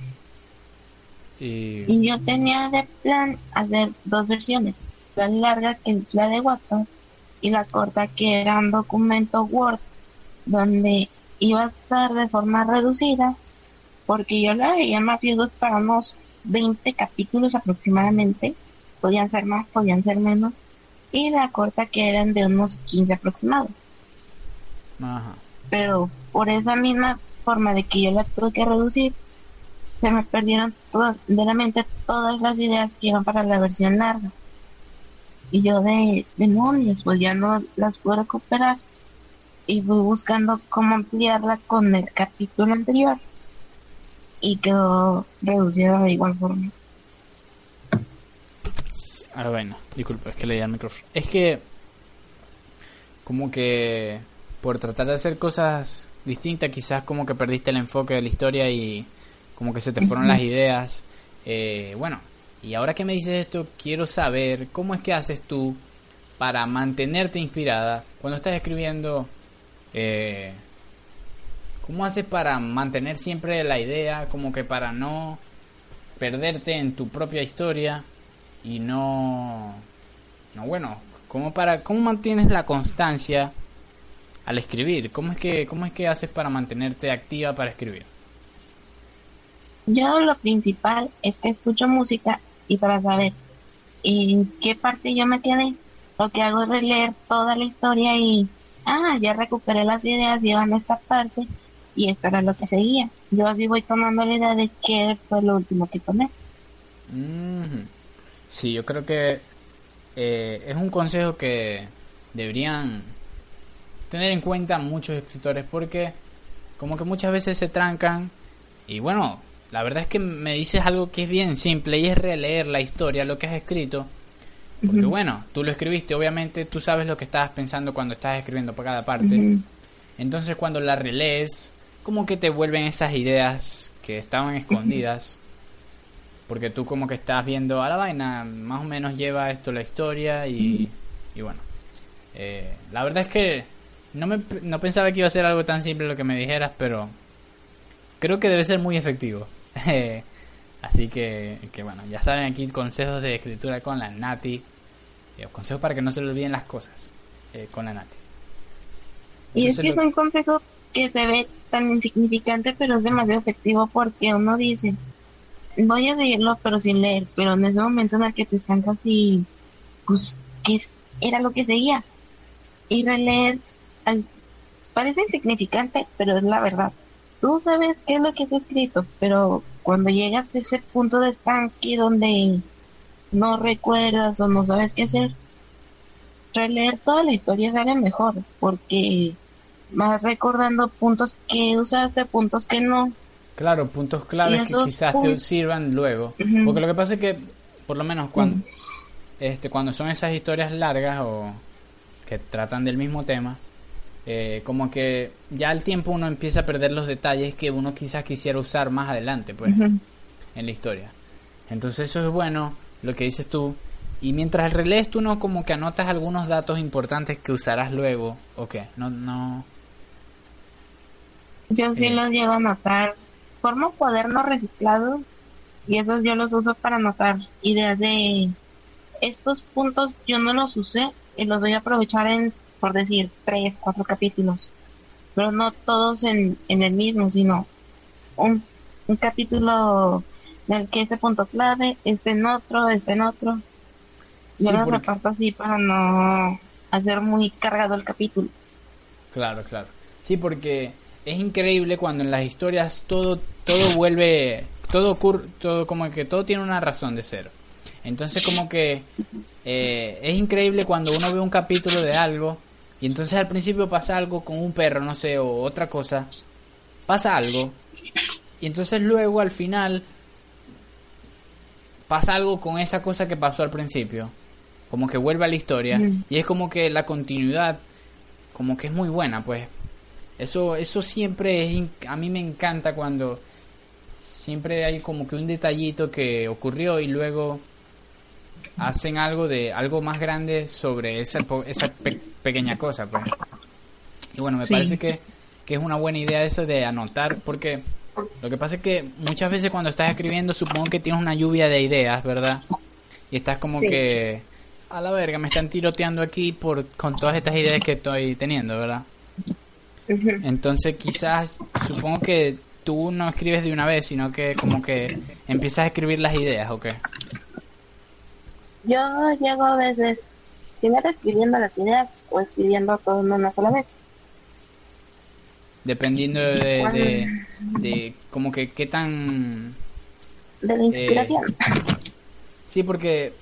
Y... yo tenía de plan hacer dos versiones, la larga que es la de WhatsApp y la corta que era un documento Word donde iba a estar de forma reducida porque yo la veía mafiosos para unos 20 capítulos aproximadamente, podían ser más, podían ser menos, y la corta que eran de unos 15 aproximados. Pero por esa misma forma de que yo la tuve que reducir, se me perdieron todas, de la mente todas las ideas que iban para la versión larga. Y yo de demonios, pues ya no las puedo recuperar. Y fui buscando cómo ampliarla con el capítulo anterior. Y quedó reducida de igual forma. Ah, bueno, disculpa, es que le di al micrófono. Es que, como que por tratar de hacer cosas distintas, quizás como que perdiste el enfoque de la historia y como que se te fueron las ideas. Eh, bueno, y ahora que me dices esto, quiero saber cómo es que haces tú para mantenerte inspirada cuando estás escribiendo. Eh, ¿Cómo haces para mantener siempre la idea, como que para no perderte en tu propia historia y no, no bueno, como para cómo mantienes la constancia al escribir? ¿Cómo es que, cómo es que haces para mantenerte activa para escribir? Yo lo principal es que escucho música y para saber en qué parte yo me quedé, lo que hago es releer toda la historia y, ah, ya recuperé las ideas, llevan esta parte y esto era lo que seguía. Yo así voy tomando la idea de qué fue lo último que tomé. Sí, yo creo que eh, es un consejo que deberían tener en cuenta muchos escritores porque como que muchas veces se trancan y bueno, la verdad es que me dices algo que es bien simple y es releer la historia, lo que has escrito. Porque bueno, tú lo escribiste, obviamente tú sabes lo que estabas pensando cuando estabas escribiendo por cada parte. Entonces cuando la relees, como que te vuelven esas ideas que estaban escondidas. Porque tú como que estás viendo a la vaina, más o menos lleva esto la historia y, y bueno. Eh, la verdad es que no, me, no pensaba que iba a ser algo tan simple lo que me dijeras, pero creo que debe ser muy efectivo. [laughs] Así que, que bueno, ya saben aquí consejos de escritura con la Nati. Eh, consejos para que no se le olviden las cosas eh, con la Nati. Y es que es un consejo que se ve tan insignificante, pero es demasiado efectivo porque uno dice, voy a seguirlo, pero sin leer, pero en ese momento en el que te están casi, pues, ¿qué era lo que seguía? Y releer, parece insignificante, pero es la verdad. Tú sabes qué es lo que está escrito, pero cuando llegas a ese punto de estanque donde no recuerdas o no sabes qué hacer, releer toda la historia sale mejor, porque vas recordando puntos que usaste, puntos que no. Claro, puntos claves que quizás te sirvan luego. Porque lo que pasa es que, por lo menos cuando, este, cuando son esas historias largas o que tratan del mismo tema, eh, como que ya al tiempo uno empieza a perder los detalles que uno quizás quisiera usar más adelante, pues, en la historia. Entonces eso es bueno, lo que dices tú. Y mientras relees tú no como que anotas algunos datos importantes que usarás luego, ¿o qué? No, no, yo sí los llego a anotar. Formo cuadernos reciclados y esos yo los uso para anotar ideas de estos puntos yo no los usé y los voy a aprovechar en, por decir, tres, cuatro capítulos. Pero no todos en, en el mismo, sino un, un capítulo en el que ese punto clave, este en otro, este en otro. Yo los reparto así para no hacer muy cargado el capítulo. Claro, claro. Sí, porque es increíble cuando en las historias todo todo vuelve todo ocurre todo como que todo tiene una razón de ser entonces como que eh, es increíble cuando uno ve un capítulo de algo y entonces al principio pasa algo con un perro no sé o otra cosa. Pasa algo. Y entonces luego al final pasa algo con esa cosa que pasó al principio. Como que vuelve a la historia. Y es como que la continuidad como que es muy buena pues. Eso, eso siempre es, a mí me encanta cuando siempre hay como que un detallito que ocurrió y luego hacen algo de algo más grande sobre esa, esa pequeña cosa, pues. Y bueno, me parece que, que es una buena idea eso de anotar, porque lo que pasa es que muchas veces cuando estás escribiendo supongo que tienes una lluvia de ideas, ¿verdad? Y estás como que a la verga, me están tiroteando aquí por con todas estas ideas que estoy teniendo, ¿verdad? Entonces quizás, supongo que tú no escribes de una vez, sino que como que empiezas a escribir las ideas, ¿o qué? Yo llego a veces primero escribiendo las ideas o escribiendo todo en una sola vez. Dependiendo de, [laughs] de, como que qué tan... De la inspiración. Eh, sí, porque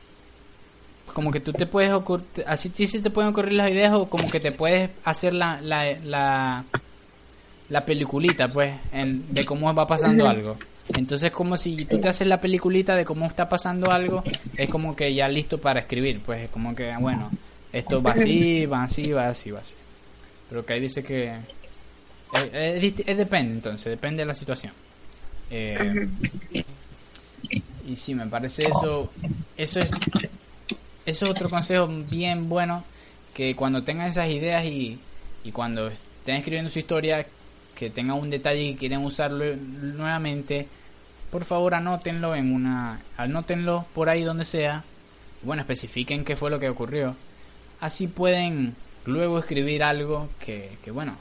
como que tú te puedes ocurrir, así sí te pueden ocurrir las ideas o como que te puedes hacer la, la, la, la peliculita, pues, en, de cómo va pasando algo. Entonces, como si tú te haces la peliculita de cómo está pasando algo, es como que ya listo para escribir, pues, es como que, bueno, esto va así, va así, va así, va así. Pero que ahí dice que... Es, depende, entonces, depende de la situación. Eh, y sí, me parece eso, eso es eso es otro consejo bien bueno, que cuando tengan esas ideas y, y cuando estén escribiendo su historia, que tengan un detalle y quieren usarlo nuevamente, por favor anótenlo en una, anótenlo por ahí donde sea, bueno, especifiquen qué fue lo que ocurrió. Así pueden luego escribir algo que, que bueno,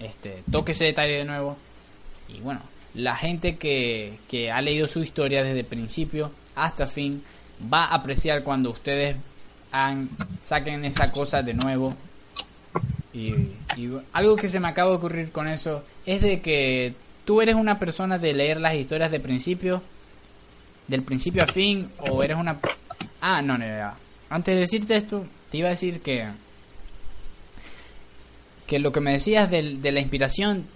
este, toque ese detalle de nuevo. Y bueno, la gente que, que ha leído su historia desde principio hasta fin va a apreciar cuando ustedes han, saquen esa cosa de nuevo. Y, algo que se me acaba de ocurrir con eso es de que tú eres una persona de leer las historias de principio, del principio a fin, o eres una Ah, no, no, no. Antes de decirte esto, te iba a decir que que lo que me decías de, de la inspiración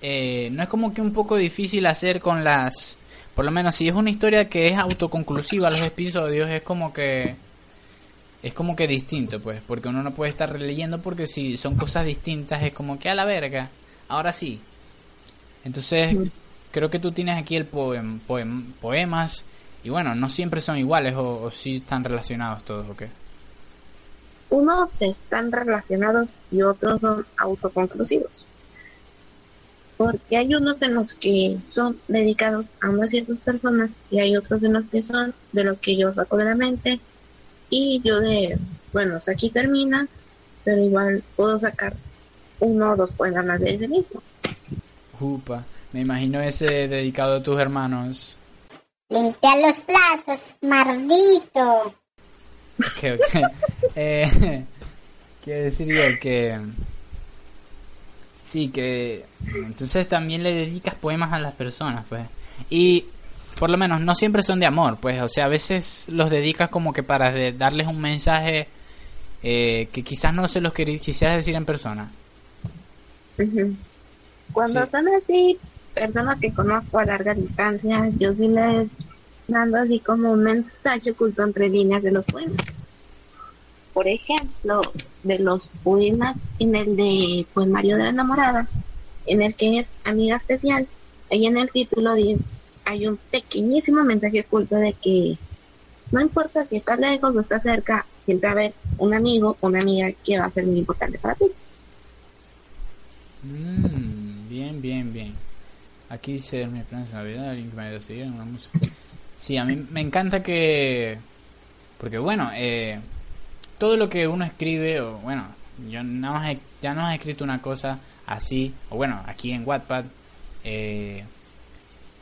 eh, no es como que un poco difícil hacer con las por lo menos si es una historia que es autoconclusiva los episodios es como que es como que distinto pues porque uno no puede estar releyendo porque si son cosas distintas es como que a la verga ahora sí entonces creo que tú tienes aquí el poem, poemas y bueno no siempre son iguales o, o sí están relacionados todos o qué unos están relacionados y otros son autoconclusivos. Porque hay unos en los que son dedicados a unas ciertas personas y hay otros en los que son de lo que yo saco de la mente y yo de, bueno, aquí termina, pero igual puedo sacar uno o dos poemas de ese mismo. Upa, me imagino ese dedicado a tus hermanos. Limpia los platos, maldito. Ok, ok. [laughs] Eh, quiero decir yo que... Sí, que... Entonces también le dedicas poemas a las personas, pues. Y por lo menos no siempre son de amor, pues. O sea, a veces los dedicas como que para darles un mensaje eh, que quizás no se los quisieras decir en persona. Cuando son así, personas que conozco a larga distancia, yo sí les mando así como un mensaje oculto entre líneas de los poemas. Por ejemplo, de los poemas en el de Poemario de la Enamorada, en el que es amiga especial, ahí en el título hay un pequeñísimo mensaje oculto de que no importa si estás lejos o estás cerca, siempre va a haber un amigo o una amiga que va a ser muy importante para ti. Mm, bien, bien. Aquí dice mi esperanza Navidad, alguien que me haya seguir en una música. Sí, a mí me encanta que... Porque bueno, eh, todo lo que uno escribe, o bueno, yo nada más ya no has escrito una cosa así, o bueno, aquí en Wattpad, eh,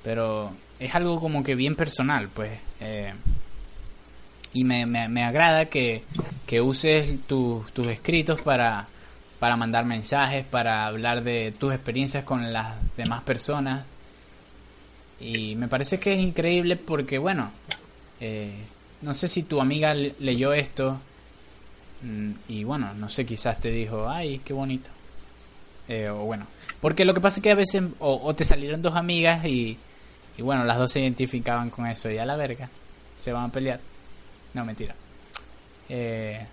pero es algo como que bien personal, pues. Eh, y me, me, agrada que, que uses tus escritos para, para mandar mensajes, para hablar de tus experiencias con las demás personas. Y me parece que es increíble porque, bueno, eh, no sé si tu amiga leyó esto Mm, y bueno, no sé, quizás te dijo, ay, qué bonito. Eh, o bueno, porque lo que pasa es que a veces o, te salieron dos amigas y, y bueno, las dos se identificaban con eso y a la verga, se van a pelear. No, mentira. Eh,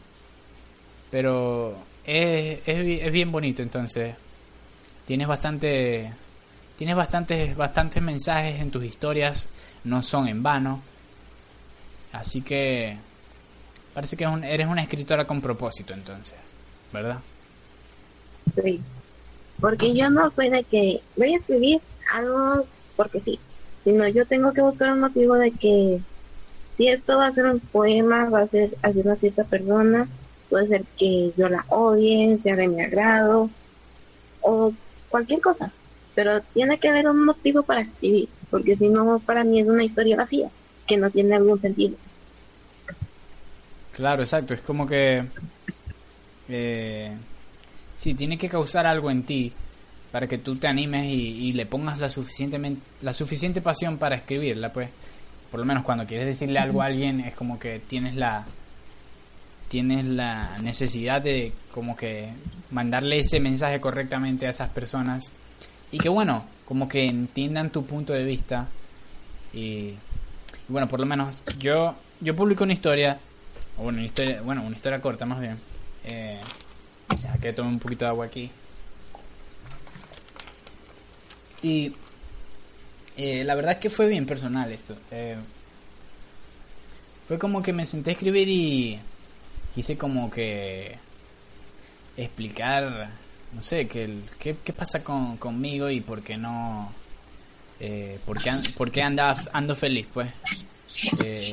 pero es, es, es, bien bonito, entonces tienes bastante tienes bastantes bastantes mensajes en tus historias, no son en vano. Así que Parece que eres una escritora con propósito entonces, ¿verdad? Sí. Porque yo no soy de que voy a escribir algo porque sí, sino yo tengo que buscar un motivo de que si esto va a ser un poema, va a ser hacia una cierta persona, puede ser que yo la odie, sea de mi agrado, o cualquier cosa. Pero tiene que haber un motivo para escribir, porque si no, para mí es una historia vacía, que no tiene algún sentido. Claro, exacto. Es como que... Eh, sí, tiene que causar algo en ti para que tú te animes y, le pongas la, suficientemente, la suficiente pasión para escribirla, pues. Por lo menos cuando quieres decirle algo a alguien es como que tienes la tienes la necesidad de como que mandarle ese mensaje correctamente a esas personas y que bueno, como que entiendan tu punto de vista y, bueno, por lo menos yo yo publico una historia o bueno, una historia, una historia corta más bien. Eh, que tome un poquito de agua aquí. Y eh, la verdad es que fue bien personal esto. Eh, fue como que me senté a escribir y quise como que explicar, no sé, que qué, qué pasa con, conmigo y por qué no... Eh, por qué, por qué andaba, ando feliz, pues. Eh,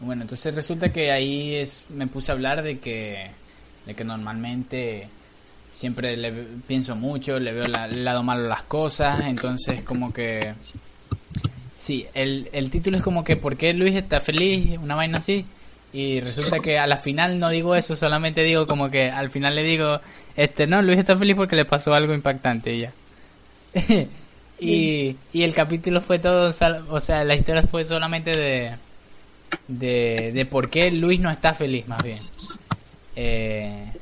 bueno, entonces resulta que ahí es, me puse a hablar de que, de que normalmente siempre le pienso mucho, le veo el lado malo las cosas, entonces como que... Sí, el, el título es como que ¿por qué Luis está feliz? Una vaina así. Y resulta que a la final no digo eso, solamente digo como que al final le digo, este, no, Luis está feliz porque le pasó algo impactante y ya. [laughs] y, y el capítulo fue todo, o sea, la historia fue solamente de de, de por qué Luis no está feliz, más bien. Eh,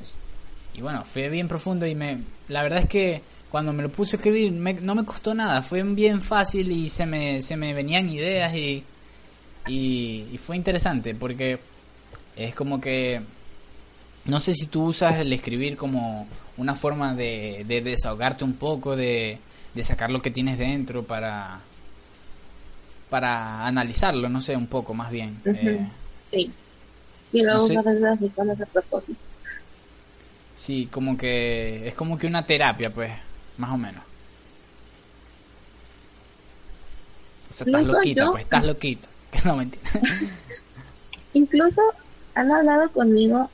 y bueno, fue bien profundo y me, la verdad es que cuando me lo puse a escribir no me costó nada, fue bien fácil y se me, se me venían ideas y, y, fue interesante porque es como que no sé si tú usas el escribir como una forma de, de desahogarte un poco, de, de sacar lo que tienes dentro para para analizarlo, no sé, un poco más bien. Eh, sí. Y luego no sé. con ese propósito. Sí, como que es como que una terapia, pues, más o menos. O sea, estás loquita, pues, estás loquita. [laughs] Que no mentira. Incluso han hablado conmigo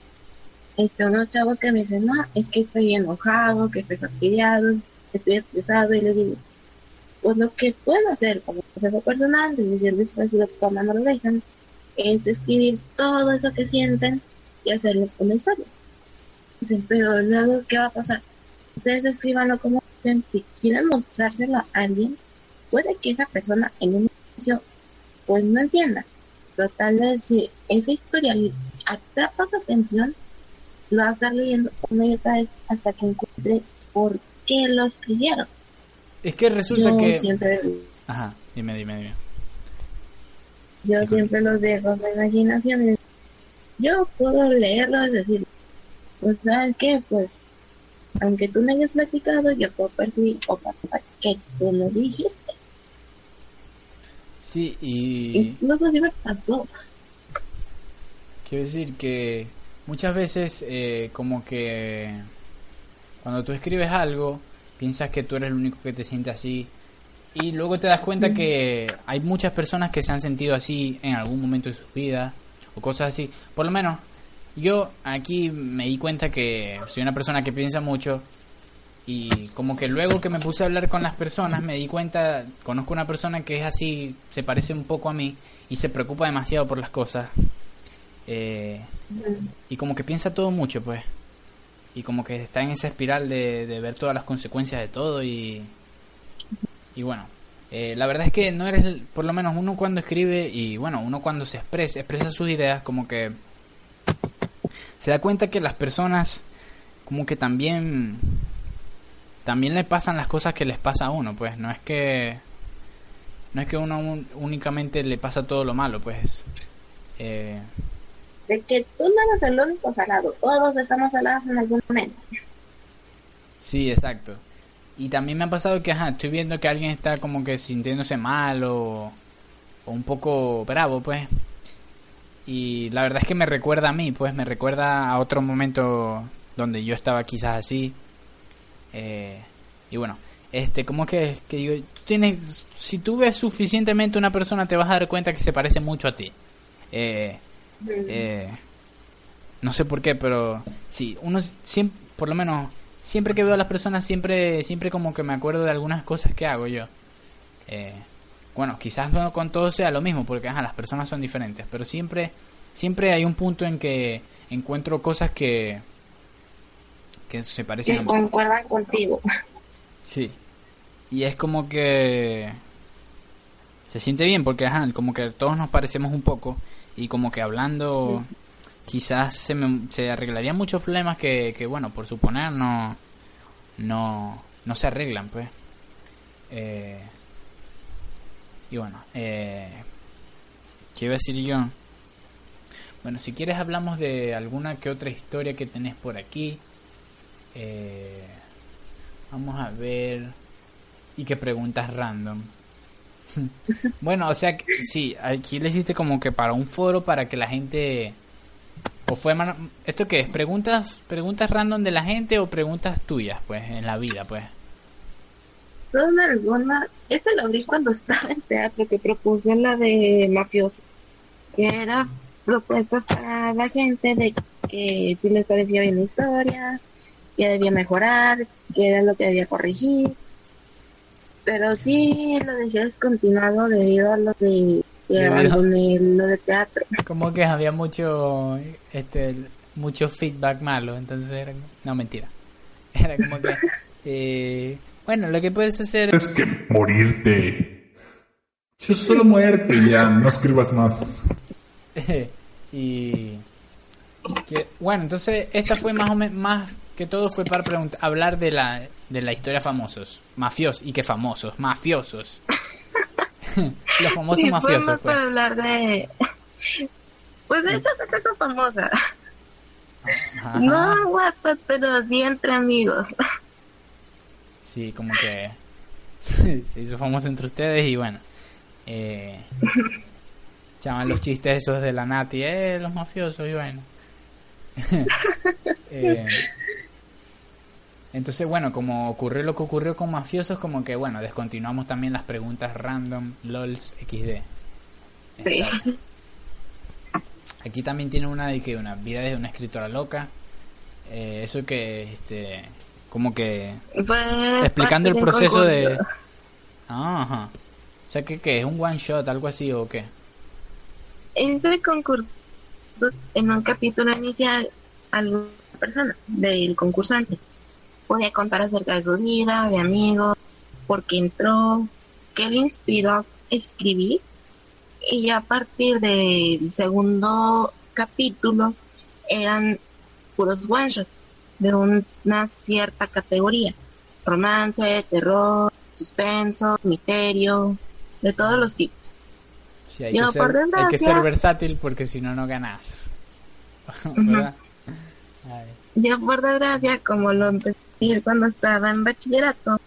este, unos chavos que me dicen, no, es que estoy enojado, que estoy fastidiado, estoy estresado, y les digo, pues lo que puedo hacer como proceso personal, de mi servicio ha sido tomando lo dejan, es escribir todo eso que sienten y hacerlo como historia. pero luego, ¿qué va a pasar? Ustedes escribanlo como si quieren mostrárselo a alguien, puede que esa persona en un inicio pues no entienda, pero tal vez si esa historia atrapa su atención, lo va a estar leyendo una y otra vez hasta que encuentre por qué lo escribieron. Es que resulta que... Ajá, dime, dime, dime. Yo siempre los dejo de imaginación. Yo puedo leerlo, es decir, pues sabes qué, pues aunque tú me hayas platicado, yo puedo percibir otra cosa que tú no dijiste. Sí, y... Incluso me pasó. Quiero decir que muchas veces eh, como que cuando tú escribes algo, piensas que tú eres el único que te siente así y luego te das cuenta que hay muchas personas que se han sentido así en algún momento de sus vidas o cosas así. Por lo menos yo aquí me di cuenta que soy una persona que piensa mucho y como que luego que me puse a hablar con las personas me di cuenta, conozco una persona que es así, se parece un poco a mí y se preocupa demasiado por las cosas. Eh, y como que piensa todo mucho, pues. Y como que está en esa espiral de, ver todas las consecuencias de todo y... Y bueno, eh, la verdad es que no eres, por lo menos uno cuando escribe y bueno, uno cuando se expresa, expresa sus ideas, como que se da cuenta que las personas como que también también le pasan las cosas que les pasa a uno, pues no es que no es que uno únicamente le pasa todo lo malo, pues eh, de que tú no eres el único salado, todos estamos salados en algún momento. Sí, exacto. Y también me ha pasado que, ajá, estoy viendo que alguien está como que sintiéndose mal o, o un poco bravo, pues. Y la verdad es que me recuerda a mí, pues me recuerda a otro momento donde yo estaba quizás así. Eh, y bueno, este, como que, que digo, tienes, si tú ves suficientemente una persona te vas a dar cuenta que se parece mucho a ti. Eh, eh, no sé por qué, pero sí, uno siempre, por lo menos, siempre que veo a las personas, siempre, siempre como que me acuerdo de algunas cosas que hago yo. Eh, bueno, quizás no con todo sea lo mismo, porque las personas son diferentes, pero siempre, siempre hay un punto en que encuentro cosas que, que se parecen que concuerdan contigo. Sí. Y es como que se siente bien porque ajá, como que todos nos parecemos un poco y como que hablando quizás se, me, se arreglarían muchos problemas que, que, bueno, por suponer no, no, no se arreglan, pues. Eh, y bueno, eh, ¿qué iba a decir yo? Bueno, si quieres hablamos de alguna que otra historia que tenés por aquí. Eh, vamos a ver. Y qué preguntas random. [laughs] bueno, o sea, sí, aquí le hiciste como que para un foro para que la gente... ¿O fue ¿Esto qué es? ¿Preguntas, ¿Preguntas random de la gente o preguntas tuyas, pues, en la vida, pues? Son algunas... Esto lo abrí cuando estaba en teatro, que propuse la de mafioso. Que era propuestas para la gente de que si les parecía bien la historia, que debía mejorar, que era lo que debía corregir pero sí lo dejé descontinuado debido a lo de, lo de teatro. Como que había mucho este mucho feedback malo, entonces era, no mentira. [laughs] Era como que eh, bueno, lo que puedes hacer es que morirte. Yo solo muerte ya, no escribas más. [laughs] y bueno, entonces esta fue más o menos más que todo fue para preguntar, hablar de la de la historia famosos, mafiosos y que famosos, mafiosos. [laughs] Los famosos mafiosos. Más pues. para hablar de pues de hecho que son famosas. No guapas, pero sí entre amigos. Sí, como que [laughs] se hizo famoso entre ustedes y bueno. Eh, [laughs] llaman los chistes esos de la Nati, eh, los mafiosos y bueno. [laughs] Eh, entonces, bueno, como ocurrió lo que ocurrió con mafiosos, como que, bueno, descontinuamos también las preguntas random, LOLs, XD. Sí. Aquí también tiene una de que una vida de una escritora loca. Eh, eso que, este, como que explicando el proceso de... Ajá. O sea, que. ¿Es un one shot, algo así o qué? Este concurso, en un capítulo inicial, alguna persona del concursante podía contar acerca de su vida, de amigos, por qué entró, qué le inspiró a escribir. Y a partir del segundo capítulo eran puros one de una cierta categoría. Romance, terror, suspenso, misterio, de todos los tipos. Hay, que ser, hay, que ser, versátil porque si no, no ganas. [laughs] Yo por desgracia, como lo empecé cuando estaba en bachillerato,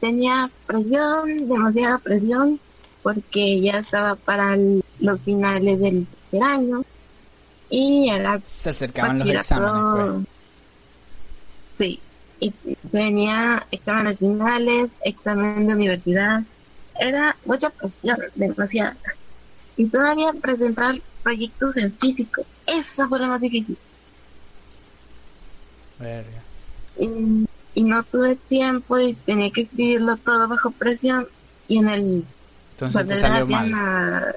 tenía presión, demasiada presión, porque ya estaba para los finales del tercer año y era se acercaban los exámenes. Pues. Sí, y venía exámenes finales, examen de universidad, era mucha presión, demasiada. Y todavía presentar proyectos en físico, eso fue lo más difícil. Y, no tuve tiempo y tenía que escribirlo todo bajo presión y en el... Entonces te salió mal.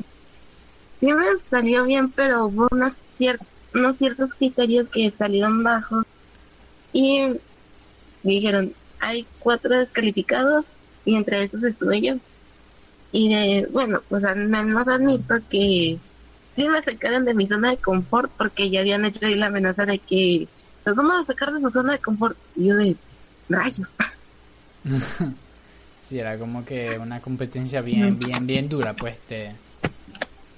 Sí me salió bien, pero hubo unos, unos ciertos criterios que salieron bajos y me dijeron, hay cuatro descalificados y entre esos estuve yo. Y de, bueno, pues al menos admito que sí me sacaron de mi zona de confort porque ya habían hecho ahí la amenaza de que nos vamos a sacar de su zona de confort. Y yo de rayos. [laughs] sí, era como que una competencia bien, bien, bien dura, pues te,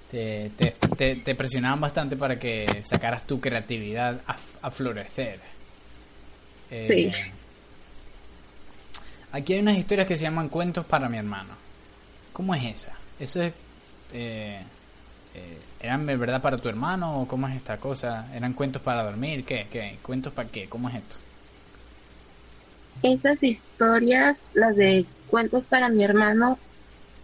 te, te, te, presionaban bastante para que sacaras tu creatividad a, florecer. Eh, sí. Aquí hay unas historias que se llaman cuentos para mi hermano. ¿Cómo es esa? ¿Eso es... Eh, eh, ¿Eran de verdad para tu hermano o cómo es esta cosa? ¿Eran cuentos para dormir? ¿Qué? ¿Qué? ¿Cuentos para qué? ¿Cómo es esto? Esas historias, las de cuentos para mi hermano,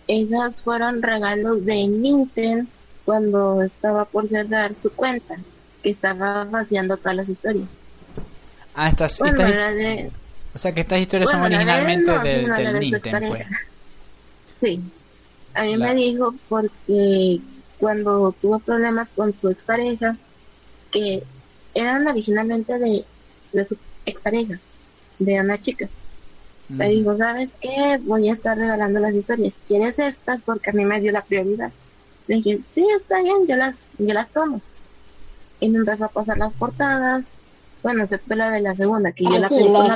esas fueron regalos de Nintendo cuando estaba por cerrar su cuenta, que estaba vaciando todas las historias. Ah, estas, O sea que estas historias son originalmente del Nintendo, pues. Sí. A mí me dijo porque cuando tuvo problemas con su expareja, que eran originalmente de, de su expareja, de una chica. Le dijo, ¿sabes qué? Voy a estar regalando las historias. ¿Quieres estas? Porque a mí me dio la prioridad. Le dije, sí, está bien, yo las, yo las tomo. Y me empezó a pasar las portadas. Bueno, excepto la de la segunda, que yo la pedí con la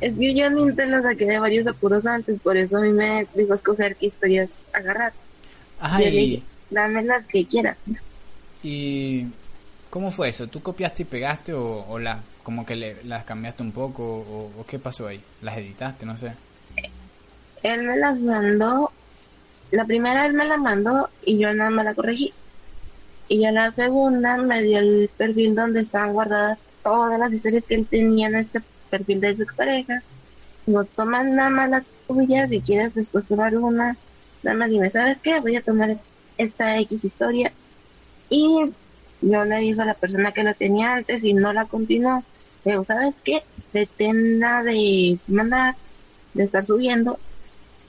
Es que yo en Intel saqué de varios apuros antes, por eso a mí me dijo escoger qué historias agarrar. Ajá, y... dame las que quieras. ¿Y cómo fue eso? ¿Tú copiaste y pegaste o, o la, como que le, las cambiaste un poco o, qué pasó ahí? ¿Las editaste? No sé. Él me las mandó, la primera él me la mandó y yo nada más la corregí. Y ya la segunda me dio el perfil donde estaban guardadas todas las historias que él tenía en ese perfil de su expareja. No toman nada más las tuyas, si quieres después tomar una, nada más dime, ¿sabes qué? Voy a tomar esta X historia. Y yo le aviso a la persona que la tenía antes y no la continuó. Pero, ¿sabes qué? Detenga de mandar, de estar subiendo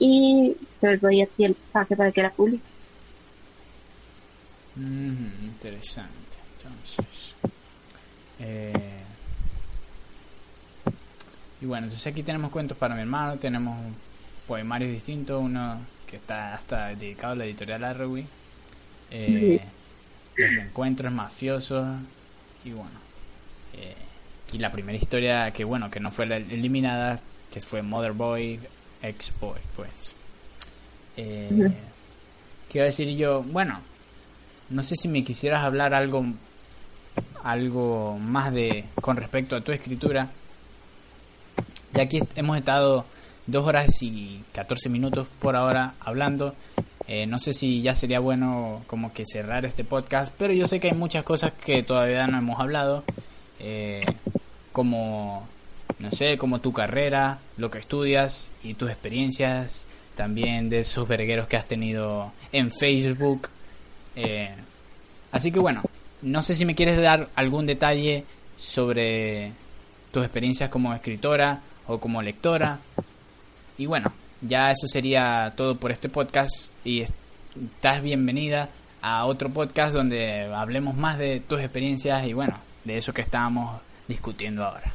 y te doy aquí el pase para que la publique. interesante. Entonces, eh, y bueno, entonces aquí tenemos cuentos para mi hermano, tenemos poemarios distintos, uno que está hasta dedicado a la editorial Arrowi. Eh, los encuentros mafiosos y bueno. Eh, y la primera historia que bueno, que no fue la eliminada, que fue Mother Boy, Ex Boy, pues. Eh, ¿Qué iba a decir yo? Bueno, no sé si me quisieras hablar algo algo más de con respecto a tu escritura. Ya aquí hemos estado dos horas y 14 minutos por ahora hablando. Eh, no sé si ya sería bueno como que cerrar este podcast, pero yo sé que hay muchas cosas que todavía no hemos hablado, eh, como, no sé, como tu carrera, lo que estudias y tus experiencias, también de esos vergueros que has tenido en Facebook. Eh, así que bueno, no sé si me quieres dar algún detalle sobre tus experiencias como escritora o como lectora. Y bueno, ya eso sería todo por este podcast y estás bienvenida a otro podcast donde hablemos más de tus experiencias y bueno, de eso que estábamos discutiendo ahora.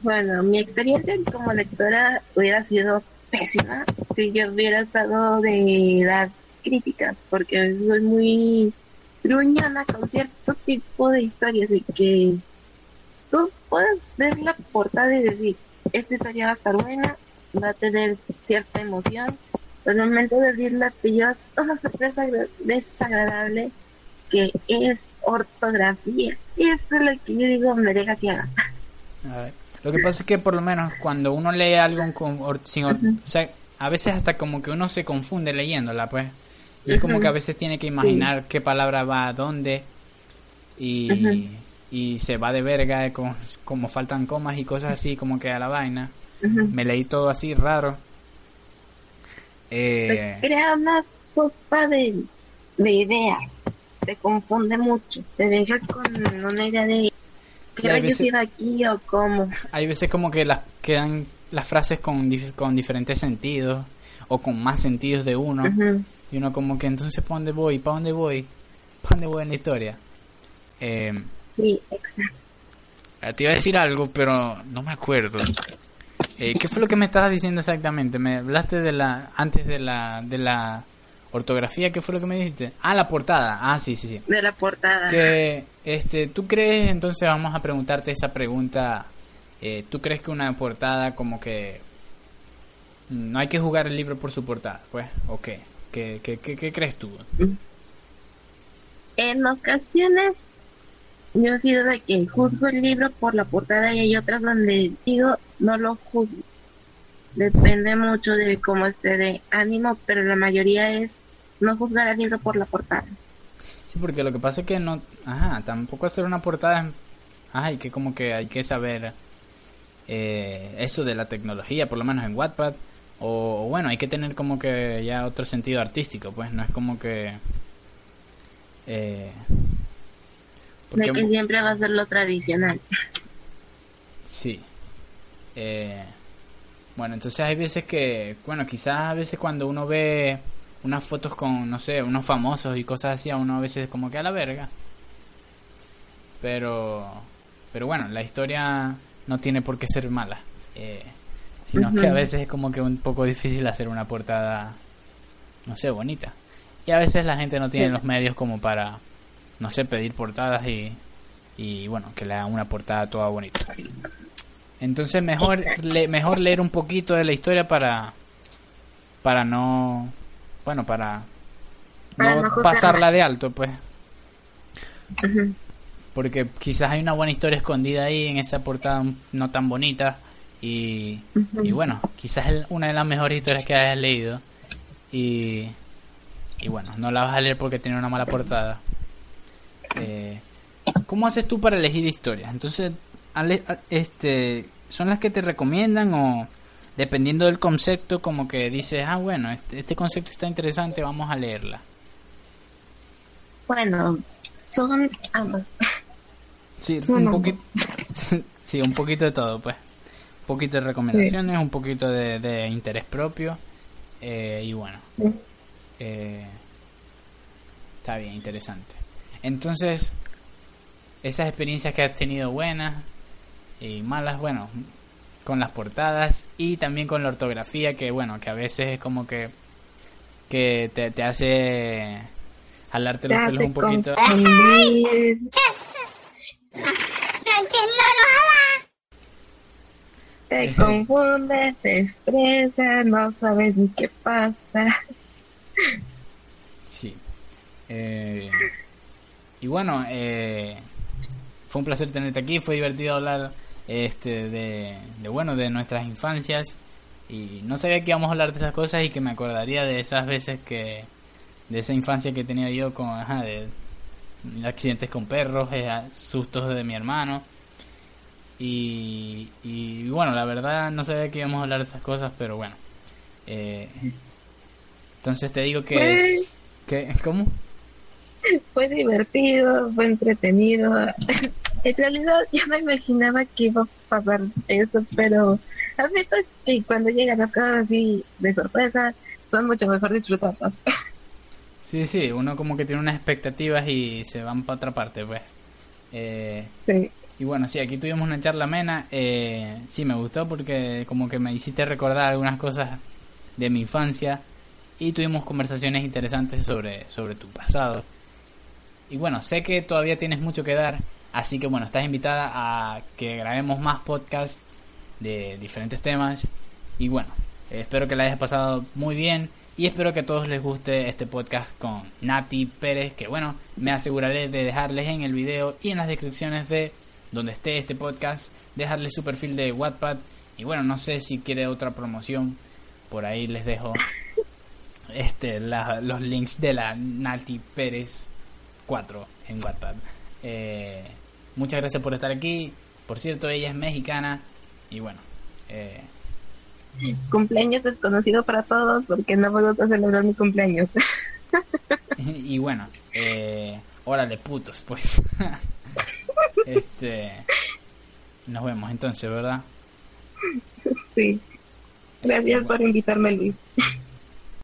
Bueno, mi experiencia como lectora hubiera sido pésima si yo hubiera estado de dar críticas porque soy muy gruñana con cierto tipo de historias y que tú puedes ver la portada y decir, esta historia va a estar buena, va a tener cierta emoción, pero el momento de abrirla te llevas una sorpresa desagradable que es ortografía. Y eso es lo que yo digo, me deja ciega. Lo que pasa es que por lo menos cuando uno lee algo con, sin, o sea, a veces hasta como que uno se confunde leyéndola, pues. Y es como que a veces tiene que imaginar qué palabra va a dónde y, y se va de verga, como, como, faltan comas y cosas así, como que a la vaina. Me leí todo así raro. Eh, crea una sopa de, de ideas, te confunde mucho, te deja con una idea de qué veces, aquí o cómo. Hay veces como que las quedan las frases con, con diferentes sentidos o con más sentidos de uno. Y uno como que entonces, ¿para dónde voy? ¿Para dónde voy? ¿Para dónde voy en la historia? Eh, sí, exacto. Eh, te iba a decir algo, pero no me acuerdo. Eh, ¿Qué fue lo que me estabas diciendo exactamente? Me hablaste de la antes de la de la ortografía. ¿Qué fue lo que me dijiste? Ah, la portada. Ah, sí, sí, sí. De la portada. Que este, ¿tú crees? Entonces vamos a preguntarte esa pregunta. Eh, ¿Tú crees que una portada como que no hay que jugar el libro por su portada, pues? ¿O qué? ¿Qué, qué, qué, crees tú? En ocasiones yo he sido de que juzgo el libro por la portada y hay otras donde digo no lo juzgo. Depende mucho de cómo esté de ánimo, pero la mayoría es no juzgar el libro por la portada. Sí, porque lo que pasa es que no, ajá, tampoco hacer una portada, ay, que como que hay que saber eh, eso de la tecnología, por lo menos en Wattpad o, bueno, hay que tener como que ya otro sentido artístico, pues no es como que... Eh, porque, que siempre va a ser lo tradicional. Sí. Eh, bueno, entonces hay veces que, bueno, quizás a veces cuando uno ve unas fotos con, no sé, unos famosos y cosas así, a uno a veces como que a la verga. Pero, pero bueno, la historia no tiene por qué ser mala. Eh, sino que a veces es como que un poco difícil hacer una portada, no sé, bonita. Y a veces la gente no tiene los medios como para, no sé, pedir portadas y, y bueno, que le hagan una portada toda bonita. Entonces mejor mejor leer un poquito de la historia para para no bueno, para no, pasarla de alto, pues. Porque quizás hay una buena historia escondida ahí en esa portada no tan bonita y, y bueno, quizás es una de las mejores historias que hayas leído. Y, y bueno, no la vas a leer porque tiene una mala portada. Eh, ¿Cómo haces tú para elegir historias? Entonces, este, ¿son las que te recomiendan o dependiendo del concepto como que dices, ah, bueno, este, este concepto está interesante, vamos a leerla? Bueno, son ambas. Sí, un poquito, [laughs] sí, un poquito de todo, pues poquito de recomendaciones, un poquito de, interés propio eh, y bueno, eh, está bien, interesante. Entonces, esas experiencias que has tenido buenas y malas, bueno, con las portadas y también con la ortografía que bueno, que a veces es como que que te, te hace jalarte los pelos un poquito. Te confundes, te estresas, no sabes ni qué pasa. Sí. Eh, y bueno, eh, fue un placer tenerte aquí, fue divertido hablar este de, de, bueno de nuestras infancias y no sabía que íbamos a hablar de esas cosas y que me acordaría de esas veces que de esa infancia que tenía yo con ajá, de, accidentes con perros, eh, sustos de mi hermano y, y, bueno, la verdad no sabía que íbamos a hablar de esas cosas, pero bueno. Eh, entonces te digo que... Es, que ¿Cómo? [laughs] Fue divertido, fue entretenido. [laughs] en realidad yo no imaginaba que iba a pasar eso, pero admito que cuando llegan las cosas así de sorpresa, son mucho mejor disfrutarlas. [laughs] Sí, sí, uno como que tiene unas expectativas y se van para otra parte, pues. Eh, sí. Y bueno, sí, aquí tuvimos una charla amena. Eh, sí, me gustó porque como que me hiciste recordar algunas cosas de mi infancia y tuvimos conversaciones interesantes sobre, sobre tu pasado. Y bueno, sé que todavía tienes mucho que dar, así que bueno, estás invitada a que grabemos más podcasts de diferentes temas. Y bueno, espero que la hayas pasado muy bien y espero que a todos les guste este podcast con Nati Pérez, que bueno, me aseguraré de dejarles en el video y en las descripciones de donde esté este podcast, dejarle su perfil de Wattpad y bueno, no sé si quiere otra promoción, por ahí les dejo este los links de la Nati Pérez 4 en Wattpad. Eh, muchas gracias por estar aquí. Por cierto, ella es mexicana y bueno. Eh, cumpleaños desconocido para todos porque no me gusta celebrar mi cumpleaños. [laughs] y bueno, eh, órale putos, pues. [laughs] Este. Nos vemos entonces, ¿verdad? Sí. Gracias por invitarme, Luis.